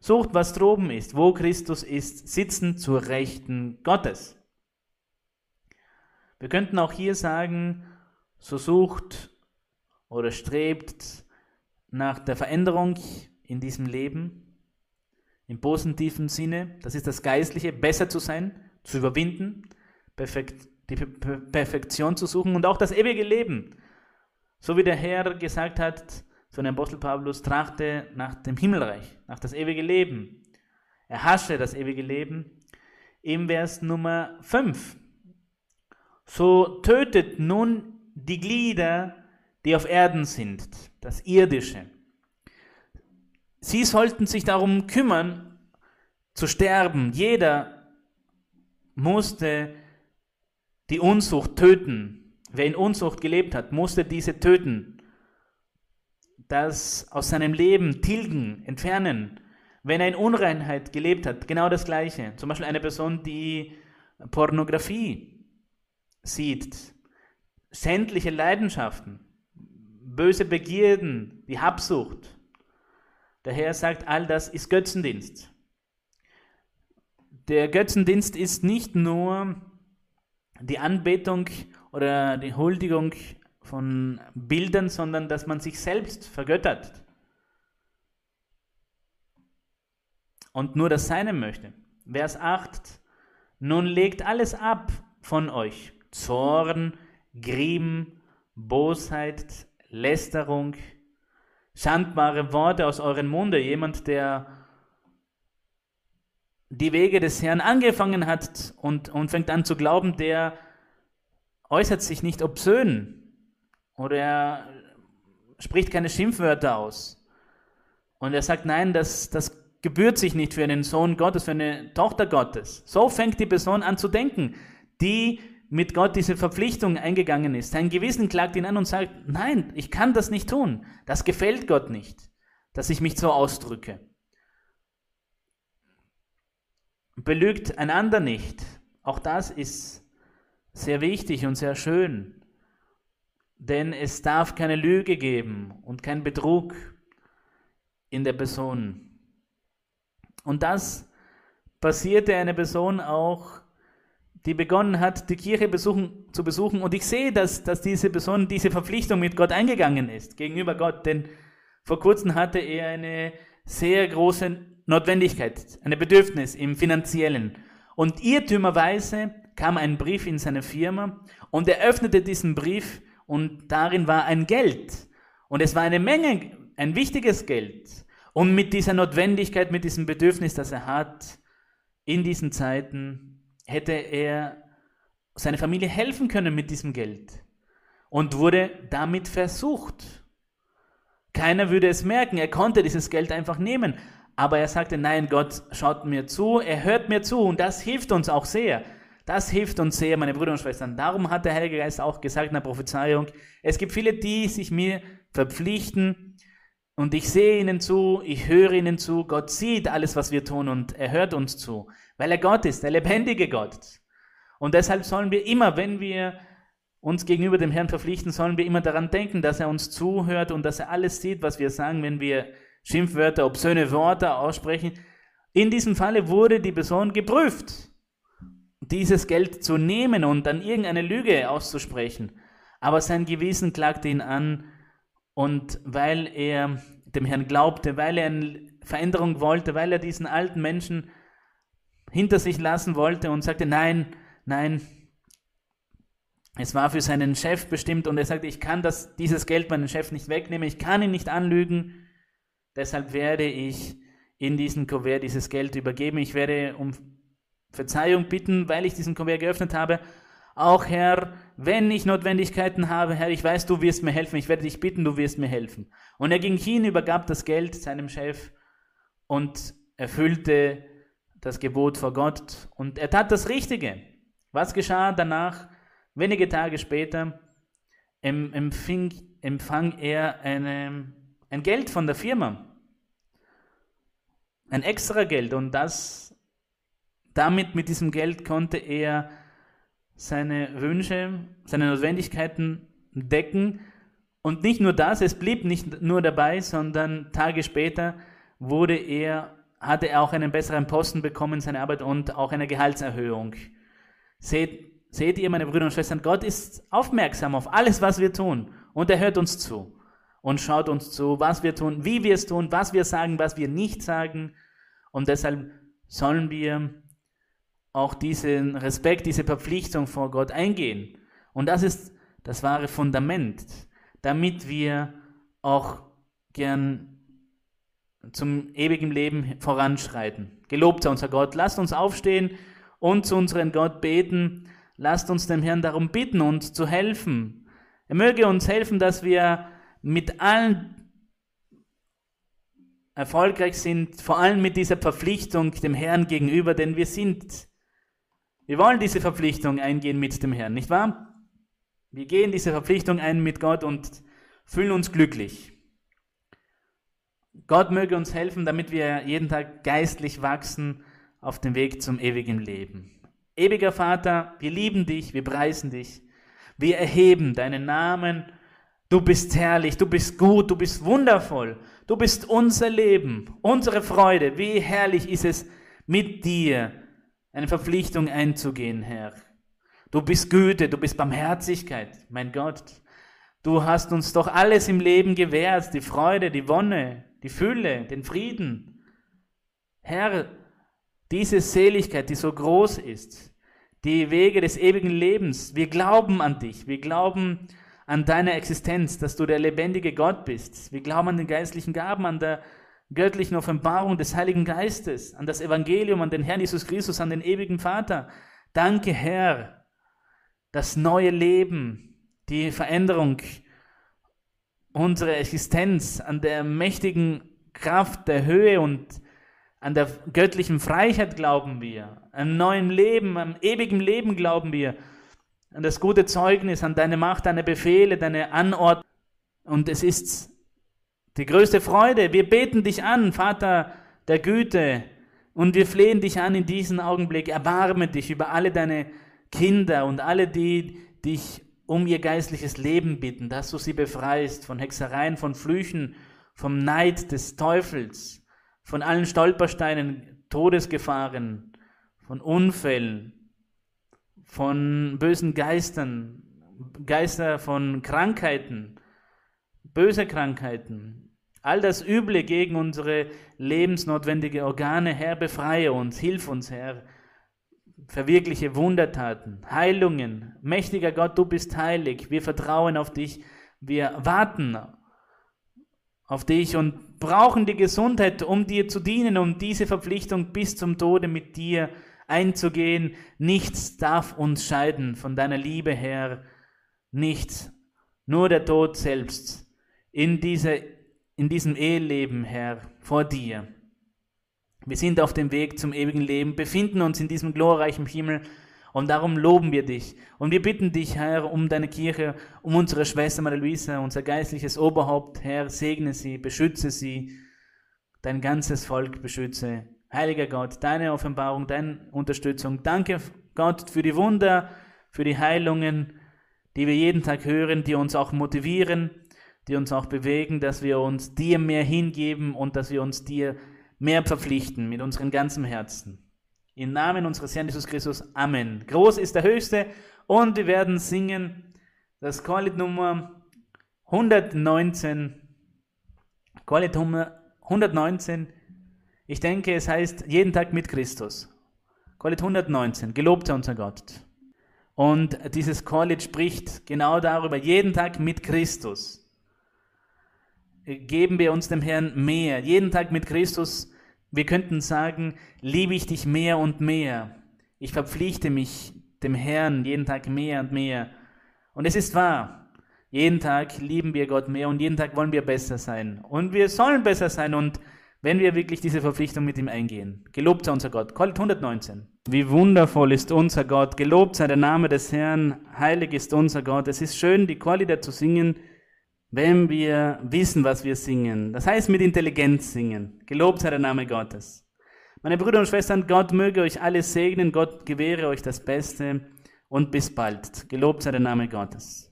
sucht, was droben ist, wo Christus ist, sitzen zur Rechten Gottes. Wir könnten auch hier sagen, so sucht oder strebt nach der Veränderung in diesem Leben, im positiven Sinne, das ist das Geistliche, besser zu sein, zu überwinden, perfekt, die Perfektion zu suchen und auch das ewige Leben. So wie der Herr gesagt hat zu dem Apostel Paulus, trachte nach dem Himmelreich, nach das ewige Leben. Erhasche das ewige Leben. Im Vers Nummer 5. So tötet nun die Glieder, die auf Erden sind, das Irdische. Sie sollten sich darum kümmern, zu sterben. Jeder musste die Unzucht töten. Wer in Unzucht gelebt hat, musste diese töten. Das aus seinem Leben tilgen, entfernen. Wenn er in Unreinheit gelebt hat, genau das Gleiche. Zum Beispiel eine Person, die Pornografie sieht, sämtliche Leidenschaften, böse Begierden, die Habsucht. Der Herr sagt, all das ist Götzendienst. Der Götzendienst ist nicht nur die Anbetung oder die Huldigung von Bildern, sondern dass man sich selbst vergöttert und nur das Seine möchte. Vers 8. Nun legt alles ab von euch. Zorn, Grimm, Bosheit, Lästerung, schandbare Worte aus eurem Munde. Jemand, der die Wege des Herrn angefangen hat und, und fängt an zu glauben, der äußert sich nicht obszön oder er spricht keine Schimpfwörter aus. Und er sagt, nein, das, das gebührt sich nicht für einen Sohn Gottes, für eine Tochter Gottes. So fängt die Person an zu denken, die mit Gott diese Verpflichtung eingegangen ist. Sein Gewissen klagt ihn an und sagt, nein, ich kann das nicht tun. Das gefällt Gott nicht, dass ich mich so ausdrücke. Belügt einander nicht. Auch das ist sehr wichtig und sehr schön. Denn es darf keine Lüge geben und kein Betrug in der Person. Und das passierte einer Person auch, die begonnen hat, die Kirche besuchen, zu besuchen. Und ich sehe, dass, dass diese Person diese Verpflichtung mit Gott eingegangen ist, gegenüber Gott. Denn vor kurzem hatte er eine sehr große Notwendigkeit, ein Bedürfnis im finanziellen. Und irrtümerweise kam ein Brief in seine Firma und er öffnete diesen Brief und darin war ein Geld. Und es war eine Menge, ein wichtiges Geld. Und mit dieser Notwendigkeit, mit diesem Bedürfnis, das er hat, in diesen Zeiten, hätte er seine Familie helfen können mit diesem Geld. Und wurde damit versucht. Keiner würde es merken, er konnte dieses Geld einfach nehmen. Aber er sagte, nein, Gott schaut mir zu, er hört mir zu und das hilft uns auch sehr. Das hilft uns sehr, meine Brüder und Schwestern. Darum hat der Heilige Geist auch gesagt in der Prophezeiung, es gibt viele, die sich mir verpflichten und ich sehe ihnen zu, ich höre ihnen zu. Gott sieht alles, was wir tun und er hört uns zu, weil er Gott ist, der lebendige Gott. Und deshalb sollen wir immer, wenn wir uns gegenüber dem Herrn verpflichten, sollen wir immer daran denken, dass er uns zuhört und dass er alles sieht, was wir sagen, wenn wir Schimpfwörter, obszöne Worte aussprechen. In diesem Falle wurde die Person geprüft dieses Geld zu nehmen und dann irgendeine Lüge auszusprechen. Aber sein Gewissen klagte ihn an und weil er dem Herrn glaubte, weil er eine Veränderung wollte, weil er diesen alten Menschen hinter sich lassen wollte und sagte, nein, nein, es war für seinen Chef bestimmt und er sagte, ich kann das, dieses Geld meinen Chef nicht wegnehmen, ich kann ihn nicht anlügen, deshalb werde ich in diesen Kuvert dieses Geld übergeben, ich werde um Verzeihung bitten, weil ich diesen Kuvert geöffnet habe. Auch Herr, wenn ich Notwendigkeiten habe, Herr, ich weiß, du wirst mir helfen. Ich werde dich bitten, du wirst mir helfen. Und er ging hin, übergab das Geld seinem Chef und erfüllte das Gebot vor Gott. Und er tat das Richtige. Was geschah danach? Wenige Tage später empfing, empfang er eine, ein Geld von der Firma. Ein extra Geld. Und das damit, mit diesem Geld konnte er seine Wünsche, seine Notwendigkeiten decken. Und nicht nur das, es blieb nicht nur dabei, sondern Tage später wurde er, hatte er auch einen besseren Posten bekommen, seine Arbeit und auch eine Gehaltserhöhung. Seht, seht ihr, meine Brüder und Schwestern, Gott ist aufmerksam auf alles, was wir tun. Und er hört uns zu und schaut uns zu, was wir tun, wie wir es tun, was wir sagen, was wir nicht sagen. Und deshalb sollen wir auch diesen Respekt, diese Verpflichtung vor Gott eingehen. Und das ist das wahre Fundament, damit wir auch gern zum ewigen Leben voranschreiten. Gelobt sei unser Gott. Lasst uns aufstehen und zu unserem Gott beten. Lasst uns dem Herrn darum bitten, uns zu helfen. Er möge uns helfen, dass wir mit allen erfolgreich sind, vor allem mit dieser Verpflichtung dem Herrn gegenüber, denn wir sind wir wollen diese Verpflichtung eingehen mit dem Herrn, nicht wahr? Wir gehen diese Verpflichtung ein mit Gott und fühlen uns glücklich. Gott möge uns helfen, damit wir jeden Tag geistlich wachsen auf dem Weg zum ewigen Leben. Ewiger Vater, wir lieben dich, wir preisen dich, wir erheben deinen Namen. Du bist herrlich, du bist gut, du bist wundervoll, du bist unser Leben, unsere Freude. Wie herrlich ist es mit dir eine Verpflichtung einzugehen, Herr. Du bist Güte, du bist Barmherzigkeit, mein Gott. Du hast uns doch alles im Leben gewährt, die Freude, die Wonne, die Fülle, den Frieden. Herr, diese Seligkeit, die so groß ist, die Wege des ewigen Lebens, wir glauben an dich, wir glauben an deine Existenz, dass du der lebendige Gott bist. Wir glauben an den geistlichen Gaben, an der göttlichen Offenbarung des Heiligen Geistes, an das Evangelium, an den Herrn Jesus Christus, an den ewigen Vater. Danke, Herr, das neue Leben, die Veränderung unserer Existenz, an der mächtigen Kraft der Höhe und An der göttlichen Freiheit glauben wir. An neuem Leben, am ewigen Leben glauben wir. An das gute Zeugnis, an deine Macht, deine Befehle, deine Anordnung. Und es ist die größte Freude. Wir beten dich an, Vater der Güte. Und wir flehen dich an in diesem Augenblick. Erbarme dich über alle deine Kinder und alle, die dich um ihr geistliches Leben bitten, dass du sie befreist von Hexereien, von Flüchen, vom Neid des Teufels, von allen Stolpersteinen, Todesgefahren, von Unfällen, von bösen Geistern, Geister von Krankheiten, böse Krankheiten, all das Üble gegen unsere lebensnotwendige Organe, Herr, befreie uns, hilf uns, Herr, verwirkliche Wundertaten, Heilungen. Mächtiger Gott, du bist heilig. Wir vertrauen auf dich. Wir warten auf dich und brauchen die Gesundheit, um dir zu dienen, um diese Verpflichtung bis zum Tode mit dir einzugehen. Nichts darf uns scheiden von deiner Liebe, Herr. Nichts. Nur der Tod selbst. In, diese, in diesem Eheleben, Herr, vor dir. Wir sind auf dem Weg zum ewigen Leben, befinden uns in diesem glorreichen Himmel und darum loben wir dich. Und wir bitten dich, Herr, um deine Kirche, um unsere Schwester Maria Luisa, unser geistliches Oberhaupt. Herr, segne sie, beschütze sie, dein ganzes Volk beschütze. Heiliger Gott, deine Offenbarung, deine Unterstützung. Danke, Gott, für die Wunder, für die Heilungen, die wir jeden Tag hören, die uns auch motivieren, die uns auch bewegen, dass wir uns dir mehr hingeben und dass wir uns dir mehr verpflichten mit unserem ganzen Herzen. Im Namen unseres Herrn Jesus Christus. Amen. Groß ist der Höchste und wir werden singen das Chorlied Nummer 119. Chorlied Nummer 119. Ich denke, es heißt jeden Tag mit Christus. Chorlied 119. Gelobt sei unser Gott. Und dieses Chorlied spricht genau darüber, jeden Tag mit Christus geben wir uns dem Herrn mehr. Jeden Tag mit Christus, wir könnten sagen, liebe ich dich mehr und mehr. Ich verpflichte mich dem Herrn jeden Tag mehr und mehr. Und es ist wahr, jeden Tag lieben wir Gott mehr und jeden Tag wollen wir besser sein. Und wir sollen besser sein und wenn wir wirklich diese Verpflichtung mit ihm eingehen. Gelobt sei unser Gott. Colt 119. Wie wundervoll ist unser Gott. Gelobt sei der Name des Herrn. Heilig ist unser Gott. Es ist schön, die Chorlieder zu singen wenn wir wissen, was wir singen. Das heißt mit Intelligenz singen. Gelobt sei der Name Gottes. Meine Brüder und Schwestern, Gott möge euch alle segnen, Gott gewähre euch das Beste und bis bald. Gelobt sei der Name Gottes.